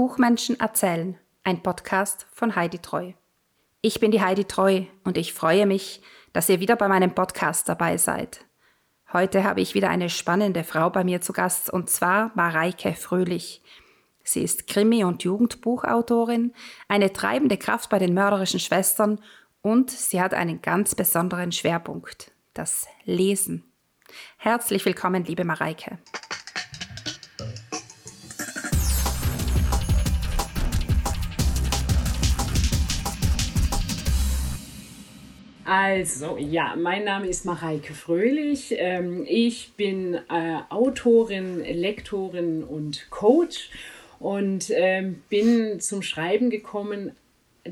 Buchmenschen erzählen, ein Podcast von Heidi Treu. Ich bin die Heidi Treu und ich freue mich, dass ihr wieder bei meinem Podcast dabei seid. Heute habe ich wieder eine spannende Frau bei mir zu Gast und zwar Mareike Fröhlich. Sie ist Krimi- und Jugendbuchautorin, eine treibende Kraft bei den mörderischen Schwestern und sie hat einen ganz besonderen Schwerpunkt, das Lesen. Herzlich willkommen, liebe Mareike. Also, ja, mein Name ist Mareike Fröhlich. Ähm, ich bin äh, Autorin, Lektorin und Coach und ähm, bin zum Schreiben gekommen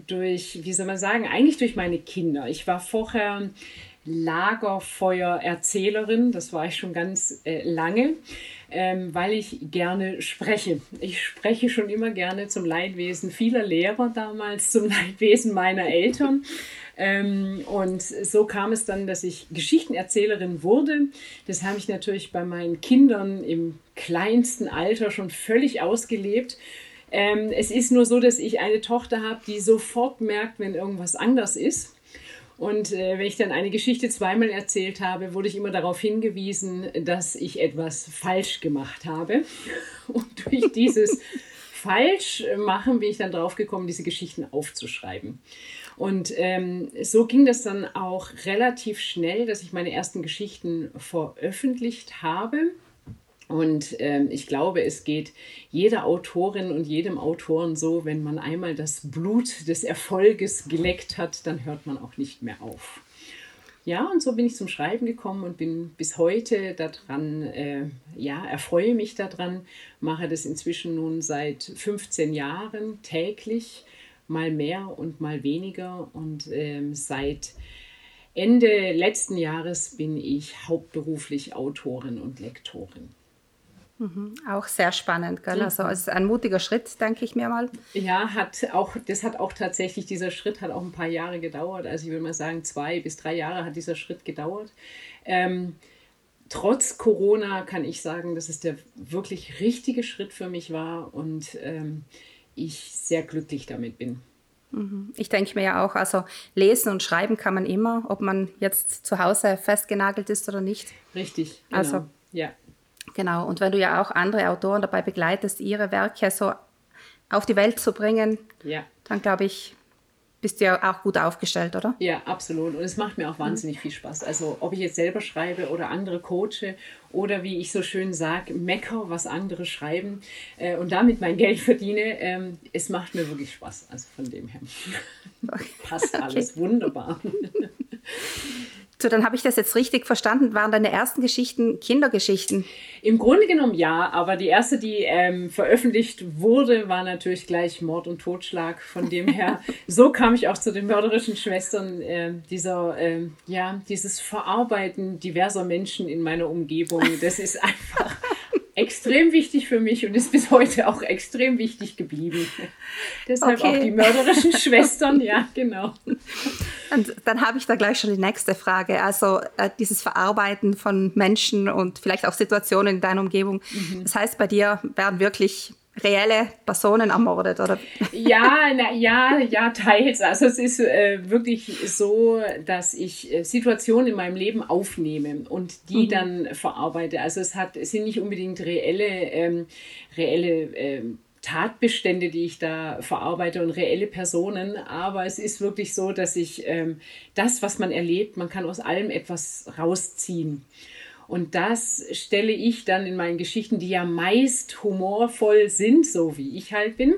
durch, wie soll man sagen, eigentlich durch meine Kinder. Ich war vorher Lagerfeuererzählerin, das war ich schon ganz äh, lange, ähm, weil ich gerne spreche. Ich spreche schon immer gerne zum Leidwesen vieler Lehrer damals, zum Leidwesen meiner Eltern. Ähm, und so kam es dann, dass ich Geschichtenerzählerin wurde. Das habe ich natürlich bei meinen Kindern im kleinsten Alter schon völlig ausgelebt. Ähm, es ist nur so, dass ich eine Tochter habe, die sofort merkt, wenn irgendwas anders ist. Und äh, wenn ich dann eine Geschichte zweimal erzählt habe, wurde ich immer darauf hingewiesen, dass ich etwas falsch gemacht habe. Und durch dieses Falschmachen bin ich dann drauf gekommen, diese Geschichten aufzuschreiben. Und ähm, so ging das dann auch relativ schnell, dass ich meine ersten Geschichten veröffentlicht habe. Und ähm, ich glaube, es geht jeder Autorin und jedem Autoren so, wenn man einmal das Blut des Erfolges geleckt hat, dann hört man auch nicht mehr auf. Ja, und so bin ich zum Schreiben gekommen und bin bis heute daran, äh, ja, erfreue mich daran, mache das inzwischen nun seit 15 Jahren täglich mal mehr und mal weniger. Und ähm, seit Ende letzten Jahres bin ich hauptberuflich Autorin und Lektorin. Mhm, auch sehr spannend, gell? Also es ist ein mutiger Schritt, denke ich mir mal. Ja, hat auch, das hat auch tatsächlich, dieser Schritt hat auch ein paar Jahre gedauert. Also ich würde mal sagen, zwei bis drei Jahre hat dieser Schritt gedauert. Ähm, trotz Corona kann ich sagen, dass es der wirklich richtige Schritt für mich war und ähm, ich sehr glücklich damit bin. Mhm. Ich denke mir ja auch, also lesen und schreiben kann man immer, ob man jetzt zu Hause festgenagelt ist oder nicht. Richtig, genau. Also, ja. Genau, und wenn du ja auch andere Autoren dabei begleitest, ihre Werke so auf die Welt zu bringen, ja. dann glaube ich, bist du ja auch gut aufgestellt, oder? Ja, absolut. Und es macht mir auch wahnsinnig viel Spaß. Also ob ich jetzt selber schreibe oder andere coache oder wie ich so schön sage, mecker, was andere schreiben äh, und damit mein Geld verdiene, ähm, es macht mir wirklich Spaß. Also von dem her passt alles okay. wunderbar. So, dann habe ich das jetzt richtig verstanden. Waren deine ersten Geschichten Kindergeschichten? Im Grunde genommen ja, aber die erste, die ähm, veröffentlicht wurde, war natürlich gleich Mord und Totschlag. Von dem her, so kam ich auch zu den mörderischen Schwestern. Äh, dieser, äh, ja, dieses Verarbeiten diverser Menschen in meiner Umgebung, das ist einfach extrem wichtig für mich und ist bis heute auch extrem wichtig geblieben. Deshalb okay. auch die mörderischen Schwestern, ja, genau. Und dann habe ich da gleich schon die nächste Frage. Also äh, dieses Verarbeiten von Menschen und vielleicht auch Situationen in deiner Umgebung. Mhm. Das heißt, bei dir werden wirklich reelle Personen ermordet, oder? Ja, na, ja, ja, teils. Also es ist äh, wirklich so, dass ich äh, Situationen in meinem Leben aufnehme und die mhm. dann verarbeite. Also es hat, es sind nicht unbedingt reelle, ähm, reelle ähm, Tatbestände, die ich da verarbeite und reelle Personen, aber es ist wirklich so, dass ich ähm, das, was man erlebt, man kann aus allem etwas rausziehen. Und das stelle ich dann in meinen Geschichten, die ja meist humorvoll sind, so wie ich halt bin,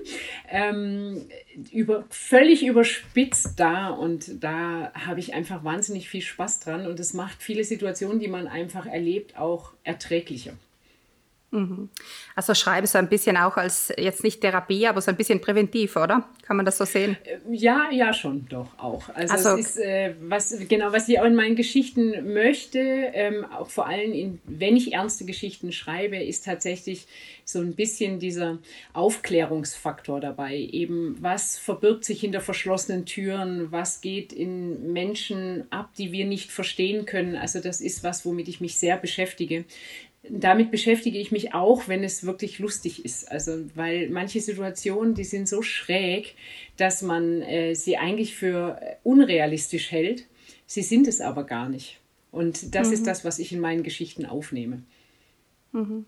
ähm, über, völlig überspitzt da. Und da habe ich einfach wahnsinnig viel Spaß dran. Und es macht viele Situationen, die man einfach erlebt, auch erträglicher. Mhm. Also schreibe so ein bisschen auch als jetzt nicht Therapie, aber so ein bisschen präventiv, oder? Kann man das so sehen? Äh, ja, ja, schon, doch auch. Also, also es ist, äh, was, genau, was ich auch in meinen Geschichten möchte, ähm, auch vor allem, in, wenn ich ernste Geschichten schreibe, ist tatsächlich so ein bisschen dieser Aufklärungsfaktor dabei. Eben, was verbirgt sich hinter verschlossenen Türen? Was geht in Menschen ab, die wir nicht verstehen können? Also das ist was, womit ich mich sehr beschäftige damit beschäftige ich mich auch, wenn es wirklich lustig ist. Also, weil manche Situationen, die sind so schräg, dass man äh, sie eigentlich für unrealistisch hält. Sie sind es aber gar nicht. Und das mhm. ist das, was ich in meinen Geschichten aufnehme. Mhm.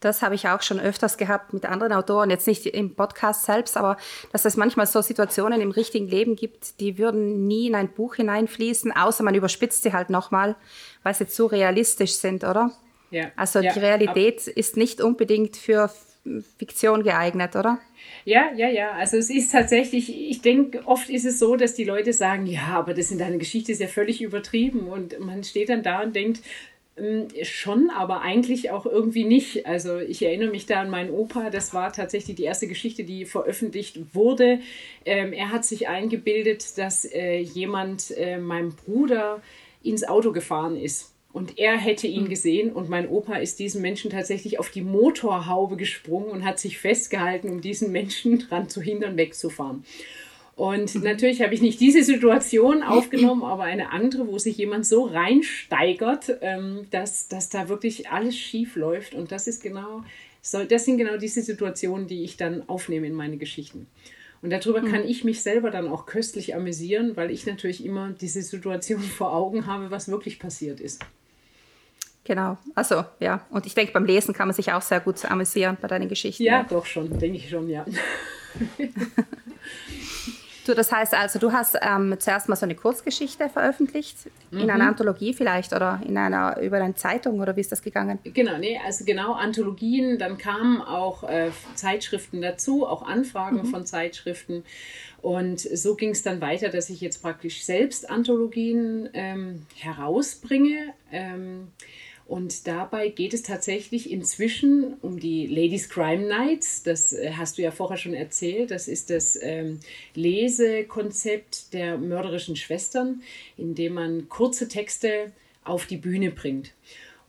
Das habe ich auch schon öfters gehabt mit anderen Autoren, jetzt nicht im Podcast selbst, aber dass es manchmal so Situationen im richtigen Leben gibt, die würden nie in ein Buch hineinfließen, außer man überspitzt sie halt nochmal, weil sie zu realistisch sind, oder? Ja. Also ja. die Realität ist nicht unbedingt für Fiktion geeignet, oder? Ja, ja, ja. Also es ist tatsächlich, ich denke, oft ist es so, dass die Leute sagen, ja, aber das in deiner Geschichte ist ja völlig übertrieben. Und man steht dann da und denkt, ähm, schon, aber eigentlich auch irgendwie nicht. Also ich erinnere mich da an meinen Opa, das war tatsächlich die erste Geschichte, die veröffentlicht wurde. Ähm, er hat sich eingebildet, dass äh, jemand äh, meinem Bruder ins Auto gefahren ist. Und er hätte ihn hm. gesehen und mein Opa ist diesem Menschen tatsächlich auf die Motorhaube gesprungen und hat sich festgehalten, um diesen Menschen daran zu hindern, wegzufahren. Und mhm. natürlich habe ich nicht diese Situation aufgenommen, aber eine andere, wo sich jemand so reinsteigert, ähm, dass, dass da wirklich alles schief läuft. Und das ist genau, das sind genau diese Situationen, die ich dann aufnehme in meine Geschichten. Und darüber mhm. kann ich mich selber dann auch köstlich amüsieren, weil ich natürlich immer diese Situation vor Augen habe, was wirklich passiert ist. Genau, also ja. Und ich denke, beim Lesen kann man sich auch sehr gut amüsieren bei deinen Geschichten. Ja, ja. doch schon, denke ich schon, ja. Du, das heißt also, du hast ähm, zuerst mal so eine Kurzgeschichte veröffentlicht, mhm. in einer mhm. Anthologie vielleicht oder in einer, über eine Zeitung oder wie ist das gegangen? Genau, nee, also genau, Anthologien, dann kamen auch äh, Zeitschriften dazu, auch Anfragen mhm. von Zeitschriften. Und so ging es dann weiter, dass ich jetzt praktisch selbst Anthologien ähm, herausbringe. Ähm, und dabei geht es tatsächlich inzwischen um die Ladies Crime Nights. Das äh, hast du ja vorher schon erzählt. Das ist das ähm, Lesekonzept der mörderischen Schwestern, in dem man kurze Texte auf die Bühne bringt.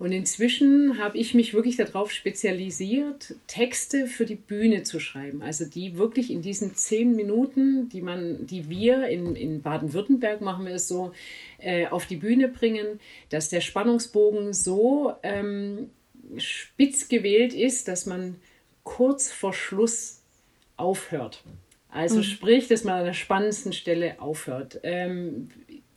Und inzwischen habe ich mich wirklich darauf spezialisiert, Texte für die Bühne zu schreiben. Also die wirklich in diesen zehn Minuten, die man, die wir in, in Baden-Württemberg machen wir es so, äh, auf die Bühne bringen, dass der Spannungsbogen so ähm, spitz gewählt ist, dass man kurz vor Schluss aufhört. Also mhm. sprich, dass man an der spannendsten Stelle aufhört. Ähm,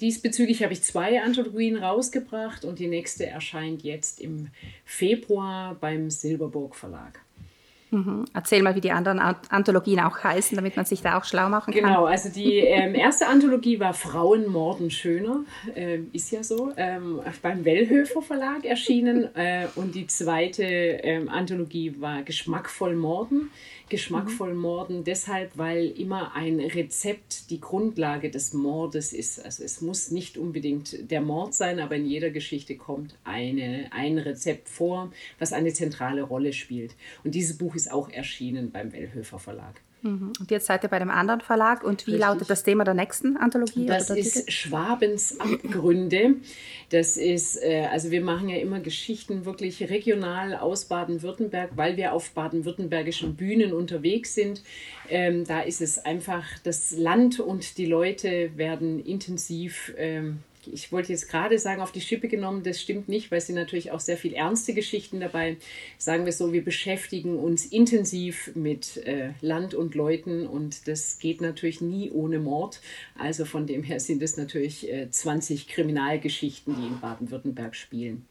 Diesbezüglich habe ich zwei Anthologien rausgebracht und die nächste erscheint jetzt im Februar beim Silberburg Verlag. Mhm. Erzähl mal, wie die anderen Anthologien auch heißen, damit man sich da auch schlau machen kann. Genau, also die ähm, erste Anthologie war Frauen morden schöner, äh, ist ja so, ähm, beim Wellhöfer Verlag erschienen. Äh, und die zweite ähm, Anthologie war Geschmackvoll morden geschmackvoll mhm. morden, deshalb, weil immer ein Rezept die Grundlage des Mordes ist. Also es muss nicht unbedingt der Mord sein, aber in jeder Geschichte kommt eine, ein Rezept vor, was eine zentrale Rolle spielt. Und dieses Buch ist auch erschienen beim Wellhöfer Verlag. Mhm. Und jetzt seid ihr bei dem anderen Verlag. Und wie Richtig. lautet das Thema der nächsten Anthologie? Das ist Schwabens Abgründe. Das ist, äh, also wir machen ja immer Geschichten wirklich regional aus Baden-Württemberg, weil wir auf baden-württembergischen Bühnen unterwegs sind. Ähm, da ist es einfach, das Land und die Leute werden intensiv ähm, ich wollte jetzt gerade sagen, auf die Schippe genommen, das stimmt nicht, weil es sind natürlich auch sehr viel ernste Geschichten dabei. Sagen wir so, wir beschäftigen uns intensiv mit äh, Land und Leuten und das geht natürlich nie ohne Mord. Also von dem her sind es natürlich äh, 20 Kriminalgeschichten, die in Baden-Württemberg spielen.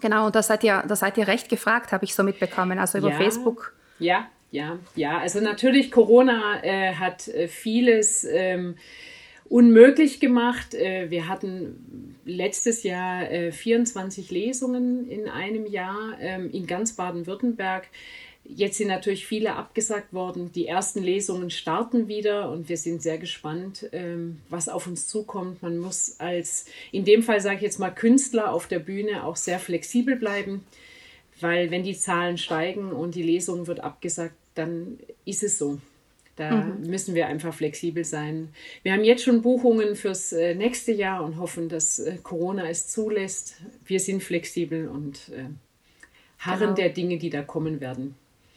Genau, und da seid ihr, da seid ihr recht gefragt, habe ich so mitbekommen, also über ja, Facebook. Ja, ja, ja. Also natürlich, Corona äh, hat äh, vieles. Ähm, unmöglich gemacht. Äh, wir hatten letztes Jahr 24 äh, Lesungen in einem Jahr ähm, in ganz Baden-Württemberg. Jetzt sind natürlich viele abgesagt worden. Die ersten Lesungen starten wieder und wir sind sehr gespannt, ähm, was auf uns zukommt. Man muss als, in dem Fall sage ich jetzt mal, Künstler auf der Bühne auch sehr flexibel bleiben, weil wenn die Zahlen steigen und die Lesung wird abgesagt, dann ist es so. Da mhm. müssen wir einfach flexibel sein. Wir haben jetzt schon Buchungen fürs äh, nächste Jahr und hoffen, dass äh, Corona es zulässt. Wir sind flexibel und äh, harren genau. der Dinge, die da kommen werden.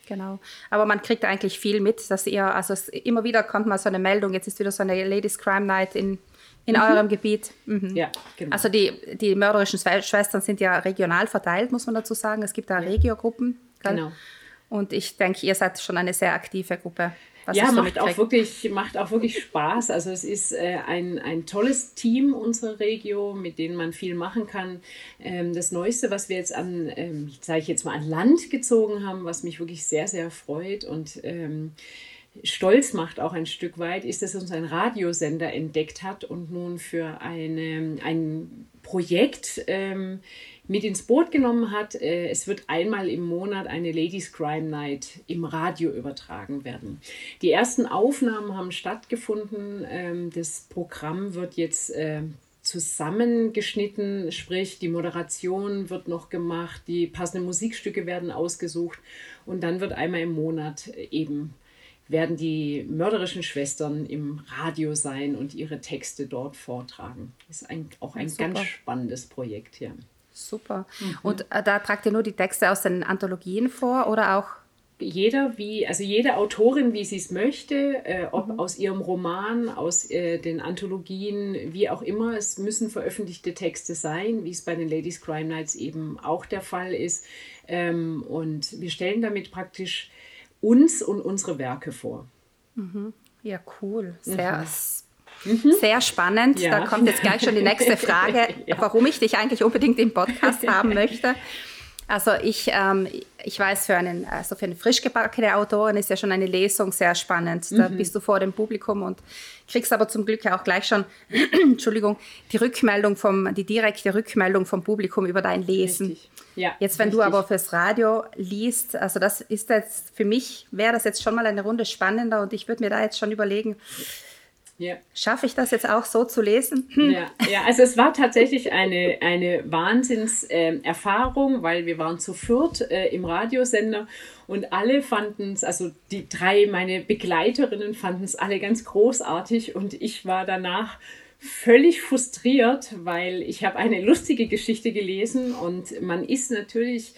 Genau. Aber man kriegt eigentlich viel mit, dass ihr, also es, immer wieder kommt mal so eine Meldung, jetzt ist wieder so eine Ladies Crime Night in in mhm. eurem Gebiet. Mhm. Ja, genau. Also die, die mörderischen Schwestern sind ja regional verteilt, muss man dazu sagen. Es gibt da. Regiogruppen. Genau. Und ich denke, ihr seid schon eine sehr aktive Gruppe. Was ja, macht auch, wirklich, macht auch wirklich Spaß. Also es ist äh, ein, ein tolles Team, unsere Regio, mit denen man viel machen kann. Ähm, das Neueste, was wir jetzt an, ähm, sage ich jetzt mal, an Land gezogen haben, was mich wirklich sehr, sehr freut und ähm, stolz macht auch ein Stück weit, ist, dass uns ein Radiosender entdeckt hat und nun für eine, ein Projekt ähm, mit ins Boot genommen hat. Äh, es wird einmal im Monat eine Ladies Crime Night im Radio übertragen werden. Die ersten Aufnahmen haben stattgefunden. Ähm, das Programm wird jetzt äh, zusammengeschnitten, sprich die Moderation wird noch gemacht, die passenden Musikstücke werden ausgesucht und dann wird einmal im Monat eben werden die mörderischen Schwestern im Radio sein und ihre Texte dort vortragen. Ist ein, auch ein Super. ganz spannendes Projekt hier. Super. Mhm. Und äh, da tragt ihr nur die Texte aus den Anthologien vor oder auch? Jeder wie, also jede Autorin, wie sie es möchte, äh, ob mhm. aus ihrem Roman, aus äh, den Anthologien, wie auch immer, es müssen veröffentlichte Texte sein, wie es bei den Ladies Crime Nights eben auch der Fall ist. Ähm, und wir stellen damit praktisch uns und unsere Werke vor. Mhm. Ja, cool. Sehr, mhm. Mhm. Sehr spannend. Ja. Da kommt jetzt gleich schon die nächste Frage, ja. warum ich dich eigentlich unbedingt im Podcast haben möchte. Also ich, ähm, ich weiß, für, einen, also für eine frisch gebackene Autorin ist ja schon eine Lesung sehr spannend. Da mhm. bist du vor dem Publikum und kriegst aber zum Glück auch gleich schon, Entschuldigung, die Rückmeldung vom, die direkte Rückmeldung vom Publikum über dein Lesen. Ja, jetzt, wenn richtig. du aber fürs Radio liest, also das ist jetzt für mich, wäre das jetzt schon mal eine Runde spannender und ich würde mir da jetzt schon überlegen, ja. Schaffe ich das jetzt auch so zu lesen? Hm. Ja, ja, also es war tatsächlich eine, eine Wahnsinnserfahrung, äh, weil wir waren zu viert äh, im Radiosender und alle fanden es, also die drei, meine Begleiterinnen fanden es alle ganz großartig und ich war danach völlig frustriert, weil ich habe eine lustige Geschichte gelesen und man ist natürlich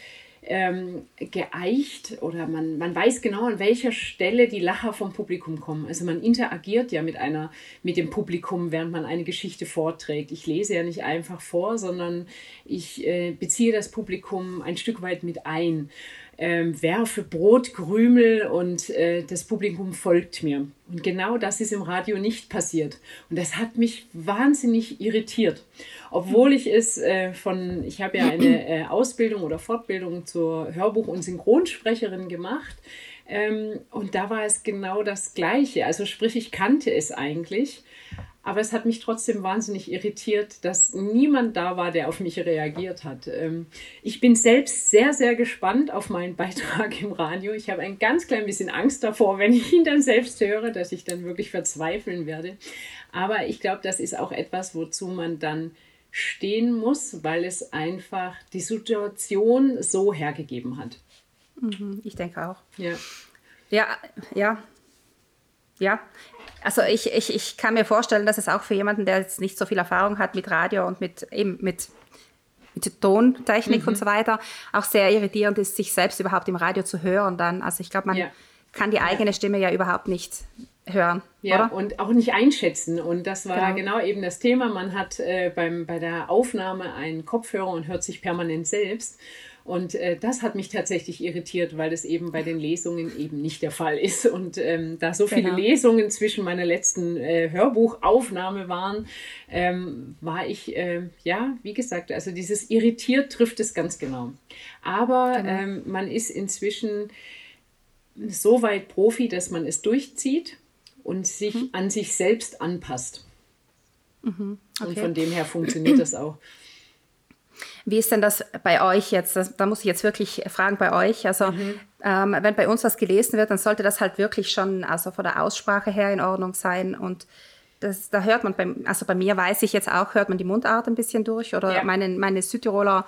ähm, geeicht oder man, man weiß genau, an welcher Stelle die Lacher vom Publikum kommen. Also man interagiert ja mit, einer, mit dem Publikum, während man eine Geschichte vorträgt. Ich lese ja nicht einfach vor, sondern ich äh, beziehe das Publikum ein Stück weit mit ein ähm, werfe Brotkrümel und äh, das Publikum folgt mir. Und genau das ist im Radio nicht passiert. Und das hat mich wahnsinnig irritiert. Obwohl ich es äh, von, ich habe ja eine äh, Ausbildung oder Fortbildung zur Hörbuch- und Synchronsprecherin gemacht. Ähm, und da war es genau das Gleiche. Also sprich, ich kannte es eigentlich. Aber es hat mich trotzdem wahnsinnig irritiert, dass niemand da war, der auf mich reagiert hat. Ähm, ich bin selbst sehr, sehr gespannt auf meinen Beitrag im Radio. Ich habe ein ganz klein bisschen Angst davor, wenn ich ihn dann selbst höre, dass ich dann wirklich verzweifeln werde. Aber ich glaube, das ist auch etwas, wozu man dann stehen muss, weil es einfach die Situation so hergegeben hat. Mhm, ich denke auch. Ja. Ja, ja. Ja, also ich, ich, ich kann mir vorstellen, dass es auch für jemanden, der jetzt nicht so viel Erfahrung hat mit Radio und mit eben mit, mit Tontechnik mhm. und so weiter, auch sehr irritierend ist, sich selbst überhaupt im Radio zu hören dann. Also ich glaube, man ja. kann die eigene Stimme ja überhaupt nicht hören. Ja, oder? und auch nicht einschätzen. Und das war genau, genau eben das Thema. Man hat äh, beim, bei der Aufnahme einen Kopfhörer und hört sich permanent selbst. Und äh, das hat mich tatsächlich irritiert, weil es eben bei den Lesungen eben nicht der Fall ist. Und ähm, da so viele genau. Lesungen zwischen meiner letzten äh, Hörbuchaufnahme waren, ähm, war ich, äh, ja, wie gesagt, also dieses irritiert trifft es ganz genau. Aber genau. Ähm, man ist inzwischen so weit Profi, dass man es durchzieht und sich mhm. an sich selbst anpasst. Mhm. Okay. Und von dem her funktioniert das auch. Wie ist denn das bei euch jetzt? Das, da muss ich jetzt wirklich fragen bei euch. Also mhm. ähm, wenn bei uns was gelesen wird, dann sollte das halt wirklich schon also von der Aussprache her in Ordnung sein und das, da hört man, beim, also bei mir weiß ich jetzt auch, hört man die Mundart ein bisschen durch oder ja. meinen, meine Südtiroler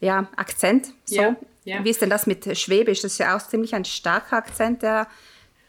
ja, Akzent. So. Ja, ja. Wie ist denn das mit Schwäbisch? Das ist ja auch ziemlich ein starker Akzent, der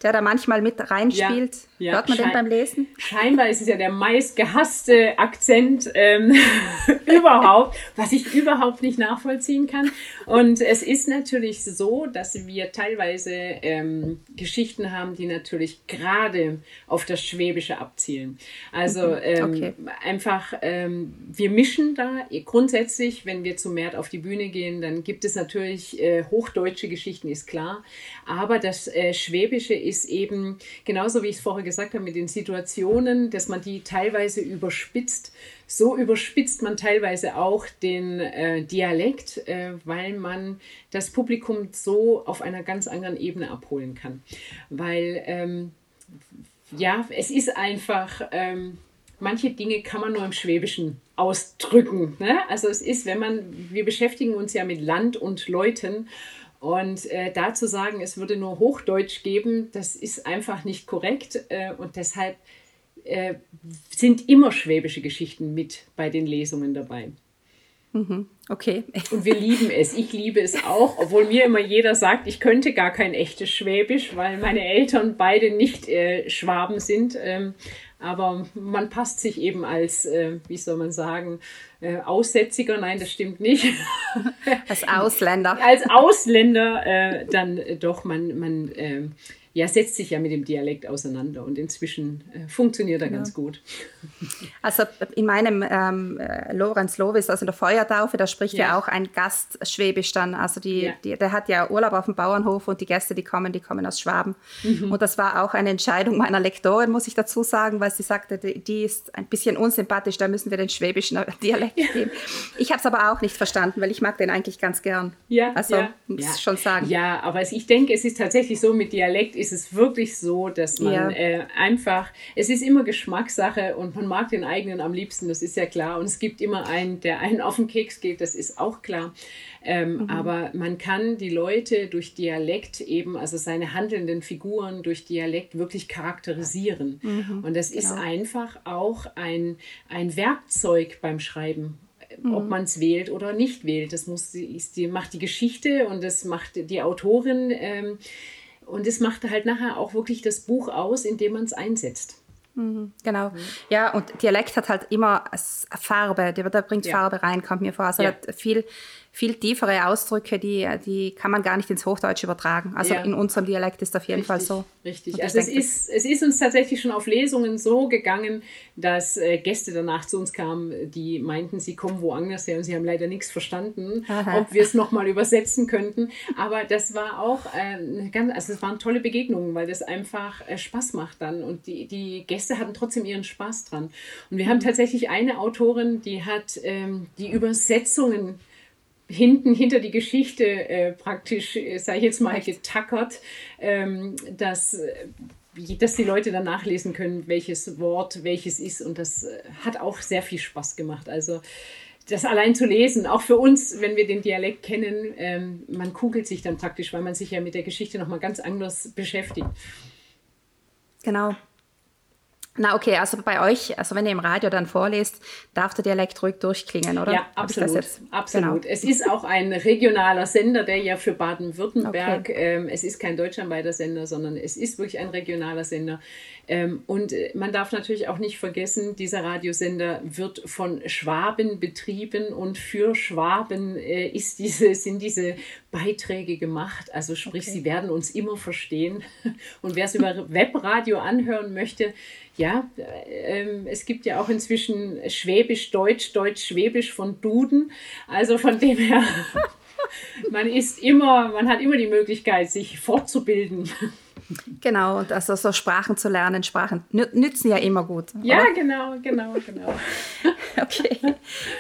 der da manchmal mit reinspielt. Ja, ja. Hört man den beim Lesen? Scheinbar ist es ja der meistgehasste Akzent ähm, überhaupt, was ich überhaupt nicht nachvollziehen kann. Und es ist natürlich so, dass wir teilweise ähm, Geschichten haben, die natürlich gerade auf das Schwäbische abzielen. Also mhm. ähm, okay. einfach, ähm, wir mischen da grundsätzlich, wenn wir zu Mert auf die Bühne gehen, dann gibt es natürlich äh, hochdeutsche Geschichten, ist klar. Aber das äh, Schwäbische ist eben, genauso wie ich es vorher gesagt habe, mit den Situationen, dass man die teilweise überspitzt. So überspitzt man teilweise auch den äh, Dialekt, äh, weil man das Publikum so auf einer ganz anderen Ebene abholen kann. Weil, ähm, ja, es ist einfach. Ähm, manche Dinge kann man nur im Schwäbischen ausdrücken. Ne? Also es ist, wenn man, wir beschäftigen uns ja mit Land und Leuten und äh, da zu sagen, es würde nur Hochdeutsch geben, das ist einfach nicht korrekt. Äh, und deshalb äh, sind immer schwäbische Geschichten mit bei den Lesungen dabei. Mhm, okay. Und wir lieben es. Ich liebe es auch, obwohl mir immer jeder sagt, ich könnte gar kein echtes Schwäbisch, weil meine Eltern beide nicht äh, Schwaben sind. Ähm, aber man passt sich eben als, äh, wie soll man sagen, äh, Aussätziger, nein, das stimmt nicht. Als Ausländer. als Ausländer äh, dann doch, man, man äh, ja, setzt sich ja mit dem Dialekt auseinander und inzwischen äh, funktioniert er ja. ganz gut. Also in meinem ähm, äh, Lorenz Lovis, also in der Feuertaufe, da spricht ja, ja auch ein Gast Schwäbisch dann. Also die, ja. die, der hat ja Urlaub auf dem Bauernhof und die Gäste, die kommen, die kommen aus Schwaben. Mhm. Und das war auch eine Entscheidung meiner Lektorin, muss ich dazu sagen, weil sie sagte, die, die ist ein bisschen unsympathisch, da müssen wir den schwäbischen Dialekt geben. Ich habe es aber auch nicht verstanden, weil ich mag den eigentlich ganz gern. Ja, also muss ich schon sagen. Ja, aber ich denke, es ist tatsächlich so mit Dialekt ist es wirklich so, dass man ja. äh, einfach, es ist immer Geschmackssache und man mag den eigenen am liebsten, das ist ja klar. Und es gibt immer einen, der einen auf den Keks geht, das ist auch klar. Ähm, mhm. Aber man kann die Leute durch Dialekt eben, also seine handelnden Figuren durch Dialekt wirklich charakterisieren. Mhm. Und das genau. ist einfach auch ein, ein Werkzeug beim Schreiben mhm. ob man es wählt oder nicht wählt. Das muss, ist die, macht die Geschichte und das macht die Autorin. Ähm, und es macht halt nachher auch wirklich das Buch aus, in dem man es einsetzt. Mhm, genau. Ja, und Dialekt hat halt immer Farbe, der, bringt ja. Farbe rein, kommt mir vor. Also ja. hat viel, viel tiefere Ausdrücke, die, die kann man gar nicht ins Hochdeutsche übertragen. Also ja. in unserem Dialekt ist auf jeden richtig, Fall so. Richtig. Also es ist, es ist uns tatsächlich schon auf Lesungen so gegangen, dass äh, Gäste danach zu uns kamen, die meinten, sie kommen woanders her und sie haben leider nichts verstanden, Aha. ob wir es nochmal übersetzen könnten. Aber das war auch äh, ganz, also es waren tolle Begegnungen, weil das einfach äh, Spaß macht dann und die, die Gäste hatten trotzdem ihren Spaß dran. Und wir haben tatsächlich eine Autorin, die hat ähm, die Übersetzungen hinten hinter die Geschichte äh, praktisch, äh, sage ich jetzt mal, getackert, ähm, dass, äh, dass die Leute dann nachlesen können, welches Wort welches ist. Und das äh, hat auch sehr viel Spaß gemacht. Also das allein zu lesen, auch für uns, wenn wir den Dialekt kennen, ähm, man kugelt sich dann praktisch, weil man sich ja mit der Geschichte nochmal ganz anders beschäftigt. Genau. Na okay, also bei euch, also wenn ihr im Radio dann vorlest, darf der Dialekt ruhig durchklingen, oder? Ja, absolut. absolut. Genau. Es ist auch ein regionaler Sender, der ja für Baden-Württemberg, okay. ähm, es ist kein deutschlandweiter Sender, sondern es ist wirklich ein regionaler Sender. Ähm, und äh, man darf natürlich auch nicht vergessen, dieser Radiosender wird von Schwaben betrieben und für Schwaben äh, ist diese, sind diese Beiträge gemacht. Also sprich, okay. sie werden uns immer verstehen. Und wer es über Webradio anhören möchte, ja, äh, es gibt ja auch inzwischen Schwäbisch, Deutsch, Deutsch, Schwäbisch von Duden. Also von dem her, man ist immer, man hat immer die Möglichkeit, sich fortzubilden. Genau, und also so Sprachen zu lernen, Sprachen nützen ja immer gut. Oder? Ja, genau, genau, genau. okay,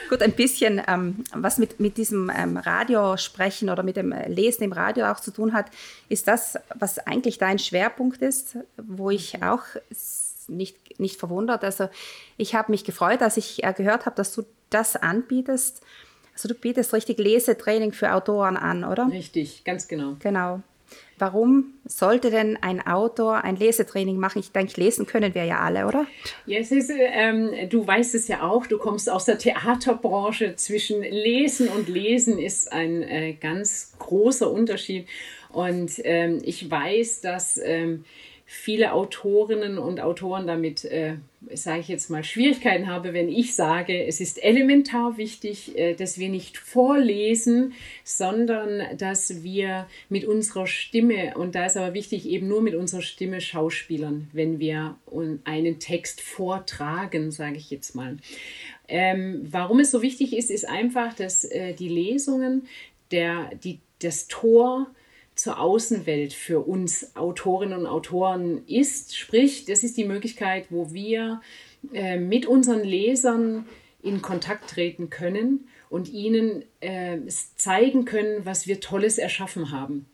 gut, ein bisschen, ähm, was mit, mit diesem ähm, Radiosprechen oder mit dem Lesen im Radio auch zu tun hat, ist das, was eigentlich dein Schwerpunkt ist, wo ich mhm. auch nicht, nicht verwundert. Also ich habe mich gefreut, als ich äh, gehört habe, dass du das anbietest. Also du bietest richtig Lesetraining für Autoren an, oder? Richtig, ganz genau. Genau. Warum sollte denn ein Autor ein Lesetraining machen? Ich denke, lesen können wir ja alle, oder? Ja, es ist, ähm, du weißt es ja auch, du kommst aus der Theaterbranche. Zwischen Lesen und Lesen ist ein äh, ganz großer Unterschied. Und ähm, ich weiß, dass ähm, viele Autorinnen und Autoren damit, äh, sage ich jetzt mal, Schwierigkeiten habe, wenn ich sage, es ist elementar wichtig, äh, dass wir nicht vorlesen, sondern dass wir mit unserer Stimme, und da ist aber wichtig, eben nur mit unserer Stimme schauspielern, wenn wir einen Text vortragen, sage ich jetzt mal. Ähm, warum es so wichtig ist, ist einfach, dass äh, die Lesungen, der, die, das Tor, zur Außenwelt für uns Autorinnen und Autoren ist. Sprich, das ist die Möglichkeit, wo wir äh, mit unseren Lesern in Kontakt treten können und ihnen äh, zeigen können, was wir Tolles erschaffen haben.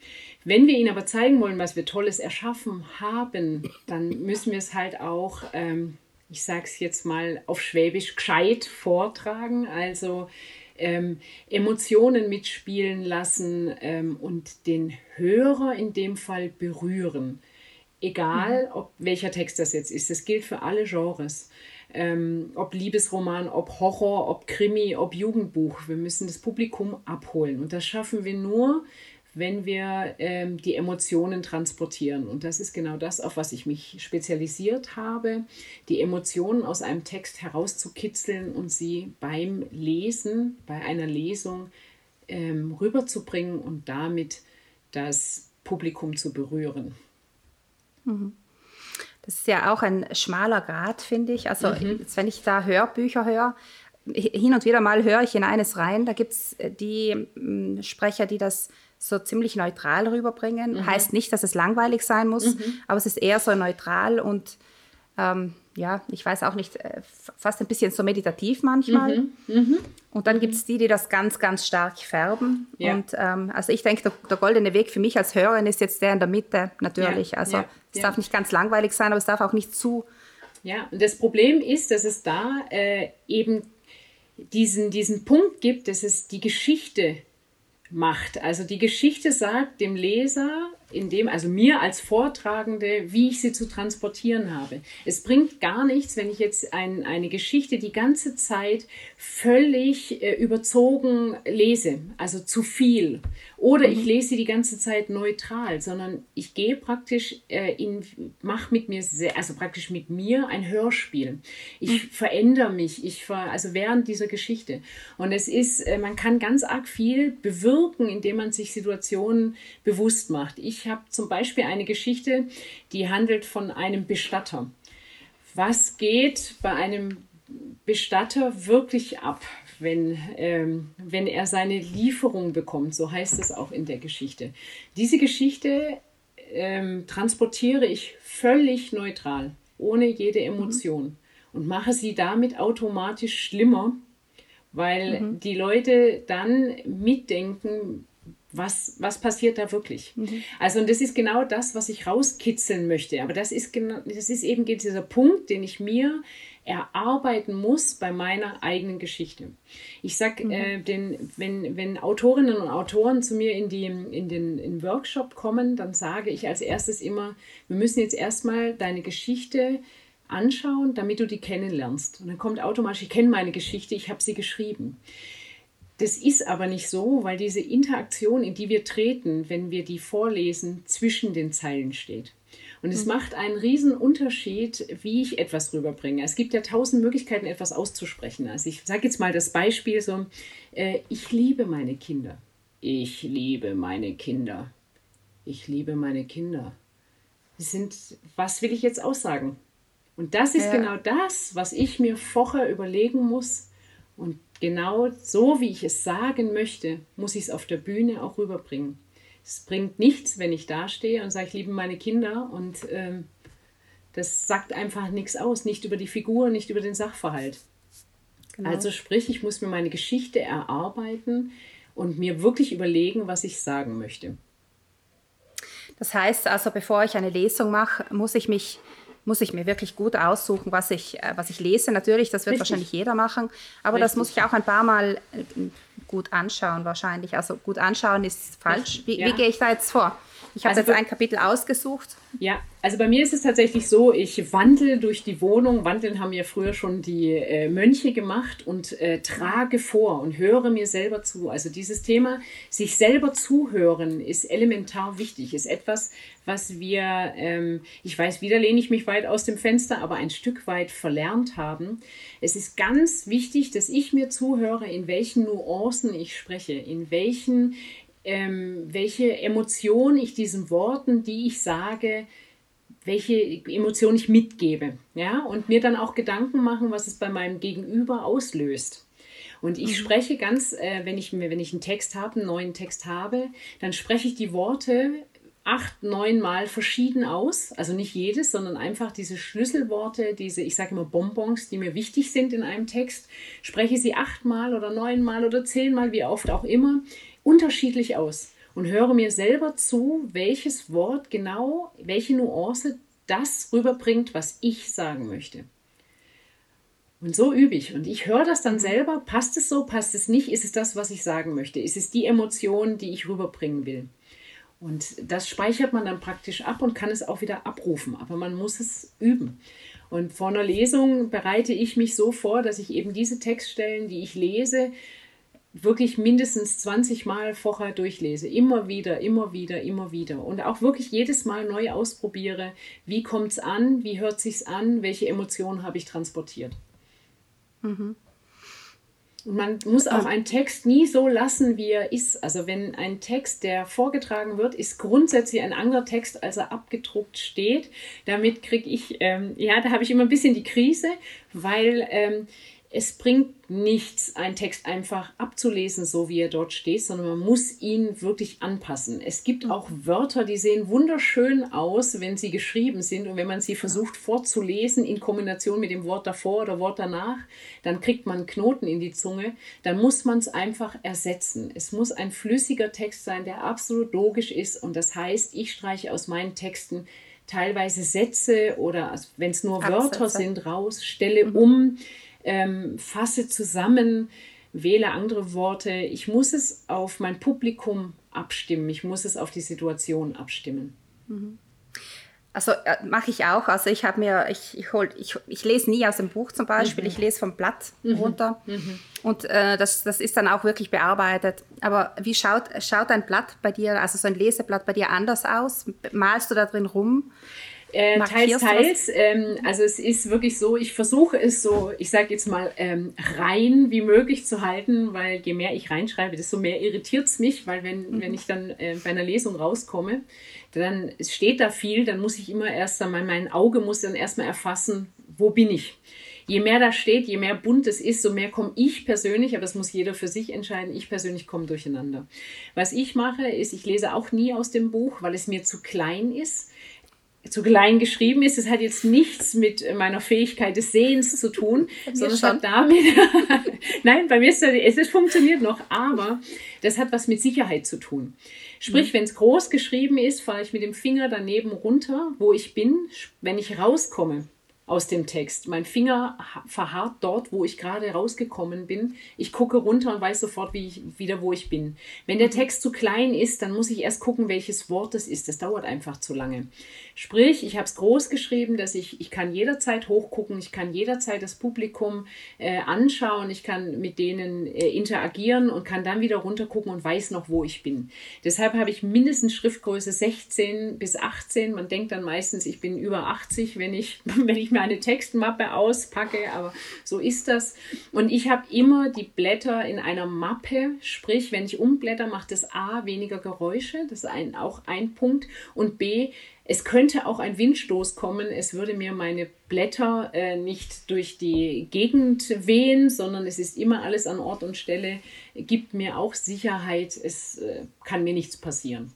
Wenn wir ihnen aber zeigen wollen, was wir Tolles erschaffen haben, dann müssen wir es halt auch, ähm, ich sage es jetzt mal auf Schwäbisch, gescheit vortragen. Also ähm, Emotionen mitspielen lassen ähm, und den Hörer in dem Fall berühren. Egal, mhm. ob welcher Text das jetzt ist. Das gilt für alle Genres. Ähm, ob Liebesroman, ob Horror, ob Krimi, ob Jugendbuch. Wir müssen das Publikum abholen. Und das schaffen wir nur, wenn wir ähm, die Emotionen transportieren. Und das ist genau das, auf was ich mich spezialisiert habe, die Emotionen aus einem Text herauszukitzeln und sie beim Lesen, bei einer Lesung ähm, rüberzubringen und damit das Publikum zu berühren. Mhm. Das ist ja auch ein schmaler Grad, finde ich. Also mhm. wenn ich da Hörbücher höre, hin und wieder mal höre ich in eines rein, da gibt es äh, die äh, Sprecher, die das so ziemlich neutral rüberbringen. Mhm. Heißt nicht, dass es langweilig sein muss, mhm. aber es ist eher so neutral und ähm, ja, ich weiß auch nicht, äh, fast ein bisschen so meditativ manchmal. Mhm. mhm. Und dann gibt es die, die das ganz, ganz stark färben. Ja. Und ähm, also ich denke, der, der, goldene Weg für mich als Hörerin ist jetzt der in der Mitte natürlich. Ja. Also ja. es darf nicht ganz langweilig sein, aber es darf auch nicht zu. Ja, und das Problem ist, dass es da äh, eben diesen, diesen Punkt gibt, dass es die Geschichte macht. Also die Geschichte sagt dem Leser, in dem, also mir als Vortragende, wie ich sie zu transportieren habe. Es bringt gar nichts, wenn ich jetzt ein, eine Geschichte die ganze Zeit völlig äh, überzogen lese, also zu viel. Oder mhm. ich lese sie die ganze Zeit neutral, sondern ich gehe praktisch äh, in, mache mit mir, sehr, also praktisch mit mir ein Hörspiel. Ich mhm. verändere mich, ich ver, also während dieser Geschichte. Und es ist, äh, man kann ganz arg viel bewirken, indem man sich Situationen bewusst macht. Ich habe zum Beispiel eine Geschichte, die handelt von einem Bestatter. Was geht bei einem Bestatter wirklich ab, wenn, ähm, wenn er seine Lieferung bekommt? So heißt es auch in der Geschichte. Diese Geschichte ähm, transportiere ich völlig neutral, ohne jede mhm. Emotion mhm. und mache sie damit automatisch schlimmer, weil mhm. die Leute dann mitdenken, was, was passiert da wirklich? Mhm. Also, und das ist genau das, was ich rauskitzeln möchte. Aber das ist, genau, das ist eben dieser Punkt, den ich mir erarbeiten muss bei meiner eigenen Geschichte. Ich sage, mhm. äh, wenn, wenn Autorinnen und Autoren zu mir in, die, in den in Workshop kommen, dann sage ich als erstes immer, wir müssen jetzt erstmal deine Geschichte anschauen, damit du die kennenlernst. Und dann kommt automatisch, ich kenne meine Geschichte, ich habe sie geschrieben. Das ist aber nicht so, weil diese Interaktion, in die wir treten, wenn wir die vorlesen, zwischen den Zeilen steht. Und es mhm. macht einen riesen Unterschied, wie ich etwas rüberbringe. Es gibt ja tausend Möglichkeiten, etwas auszusprechen. Also ich sage jetzt mal das Beispiel so, äh, ich liebe meine Kinder. Ich liebe meine Kinder. Ich liebe meine Kinder. sind, was will ich jetzt aussagen? Und das ist ja. genau das, was ich mir vorher überlegen muss. Und genau so, wie ich es sagen möchte, muss ich es auf der Bühne auch rüberbringen. Es bringt nichts, wenn ich dastehe und sage, ich liebe meine Kinder und ähm, das sagt einfach nichts aus, nicht über die Figur, nicht über den Sachverhalt. Genau. Also sprich, ich muss mir meine Geschichte erarbeiten und mir wirklich überlegen, was ich sagen möchte. Das heißt also, bevor ich eine Lesung mache, muss ich mich muss ich mir wirklich gut aussuchen, was ich, äh, was ich lese. Natürlich, das wird Richtig. wahrscheinlich jeder machen, aber Richtig. das muss ich auch ein paar Mal äh, gut anschauen wahrscheinlich. Also gut anschauen ist falsch. Wie, ja. wie gehe ich da jetzt vor? Ich habe also jetzt ein Kapitel ausgesucht. Ja, also bei mir ist es tatsächlich so, ich wandle durch die Wohnung. Wandeln haben ja früher schon die äh, Mönche gemacht und äh, trage vor und höre mir selber zu. Also dieses Thema, sich selber zuhören, ist elementar wichtig, ist etwas, was wir, ähm, ich weiß, wieder lehne ich mich weit aus dem Fenster, aber ein Stück weit verlernt haben. Es ist ganz wichtig, dass ich mir zuhöre, in welchen Nuancen ich spreche, in welchen, ähm, welche Emotion ich diesen Worten, die ich sage, welche Emotion ich mitgebe. Ja? Und mir dann auch Gedanken machen, was es bei meinem Gegenüber auslöst. Und ich mhm. spreche ganz, äh, wenn, ich, wenn ich einen Text habe, einen neuen Text habe, dann spreche ich die Worte acht, neun Mal verschieden aus. Also nicht jedes, sondern einfach diese Schlüsselworte, diese, ich sage immer Bonbons, die mir wichtig sind in einem Text, spreche sie achtmal oder neunmal oder zehnmal, wie oft auch immer, unterschiedlich aus und höre mir selber zu, welches Wort genau, welche Nuance das rüberbringt, was ich sagen möchte. Und so übe ich. Und ich höre das dann selber. Passt es so, passt es nicht? Ist es das, was ich sagen möchte? Ist es die Emotion, die ich rüberbringen will? Und das speichert man dann praktisch ab und kann es auch wieder abrufen. Aber man muss es üben. Und vor einer Lesung bereite ich mich so vor, dass ich eben diese Textstellen, die ich lese, wirklich mindestens 20 Mal vorher durchlese. Immer wieder, immer wieder, immer wieder. Und auch wirklich jedes Mal neu ausprobiere, wie kommt es an, wie hört sich's an, welche Emotionen habe ich transportiert. Mhm. Und man muss auch einen Text nie so lassen, wie er ist. Also wenn ein Text, der vorgetragen wird, ist grundsätzlich ein anderer Text, als er abgedruckt steht. Damit kriege ich, ähm, ja, da habe ich immer ein bisschen die Krise, weil ähm, es bringt nichts, einen Text einfach abzulesen, so wie er dort steht, sondern man muss ihn wirklich anpassen. Es gibt mhm. auch Wörter, die sehen wunderschön aus, wenn sie geschrieben sind und wenn man sie versucht vorzulesen in Kombination mit dem Wort davor oder Wort danach, dann kriegt man Knoten in die Zunge. Dann muss man es einfach ersetzen. Es muss ein flüssiger Text sein, der absolut logisch ist und das heißt, ich streiche aus meinen Texten teilweise Sätze oder wenn es nur Absätze. Wörter sind raus, stelle mhm. um ähm, fasse zusammen, wähle andere Worte. Ich muss es auf mein Publikum abstimmen. Ich muss es auf die Situation abstimmen. Mhm. Also äh, mache ich auch. Also ich habe mir, ich, ich, hol, ich, ich lese nie aus dem Buch zum Beispiel, mhm. ich lese vom Blatt mhm. runter. Mhm. Und äh, das, das ist dann auch wirklich bearbeitet. Aber wie schaut, schaut ein Blatt bei dir, also so ein Leseblatt bei dir anders aus? Malst du da drin rum? Äh, teils, teils. Ähm, also es ist wirklich so, ich versuche es so, ich sage jetzt mal, ähm, rein wie möglich zu halten, weil je mehr ich reinschreibe, desto mehr irritiert es mich, weil wenn, mhm. wenn ich dann äh, bei einer Lesung rauskomme, dann steht da viel, dann muss ich immer erst einmal, mein Auge muss dann erstmal erfassen, wo bin ich. Je mehr da steht, je mehr bunt es ist, so mehr komme ich persönlich, aber das muss jeder für sich entscheiden, ich persönlich komme durcheinander. Was ich mache, ist, ich lese auch nie aus dem Buch, weil es mir zu klein ist zu klein geschrieben ist. Es hat jetzt nichts mit meiner Fähigkeit des Sehens zu tun, sondern es hat damit, nein, bei mir ist es, es funktioniert noch, aber das hat was mit Sicherheit zu tun. Sprich, mhm. wenn es groß geschrieben ist, fahre ich mit dem Finger daneben runter, wo ich bin. Wenn ich rauskomme, aus dem Text. Mein Finger verharrt dort, wo ich gerade rausgekommen bin. Ich gucke runter und weiß sofort wie ich, wieder, wo ich bin. Wenn der Text zu klein ist, dann muss ich erst gucken, welches Wort es ist. Das dauert einfach zu lange. Sprich, ich habe es groß geschrieben, dass ich, ich kann jederzeit hochgucken, ich kann jederzeit das Publikum äh, anschauen, ich kann mit denen äh, interagieren und kann dann wieder runtergucken und weiß noch, wo ich bin. Deshalb habe ich mindestens Schriftgröße 16 bis 18. Man denkt dann meistens, ich bin über 80, wenn ich, wenn ich mir eine Textmappe auspacke, aber so ist das. Und ich habe immer die Blätter in einer Mappe, sprich, wenn ich umblätter, macht das A weniger Geräusche, das ist ein, auch ein Punkt. Und B, es könnte auch ein Windstoß kommen, es würde mir meine Blätter äh, nicht durch die Gegend wehen, sondern es ist immer alles an Ort und Stelle, gibt mir auch Sicherheit, es äh, kann mir nichts passieren.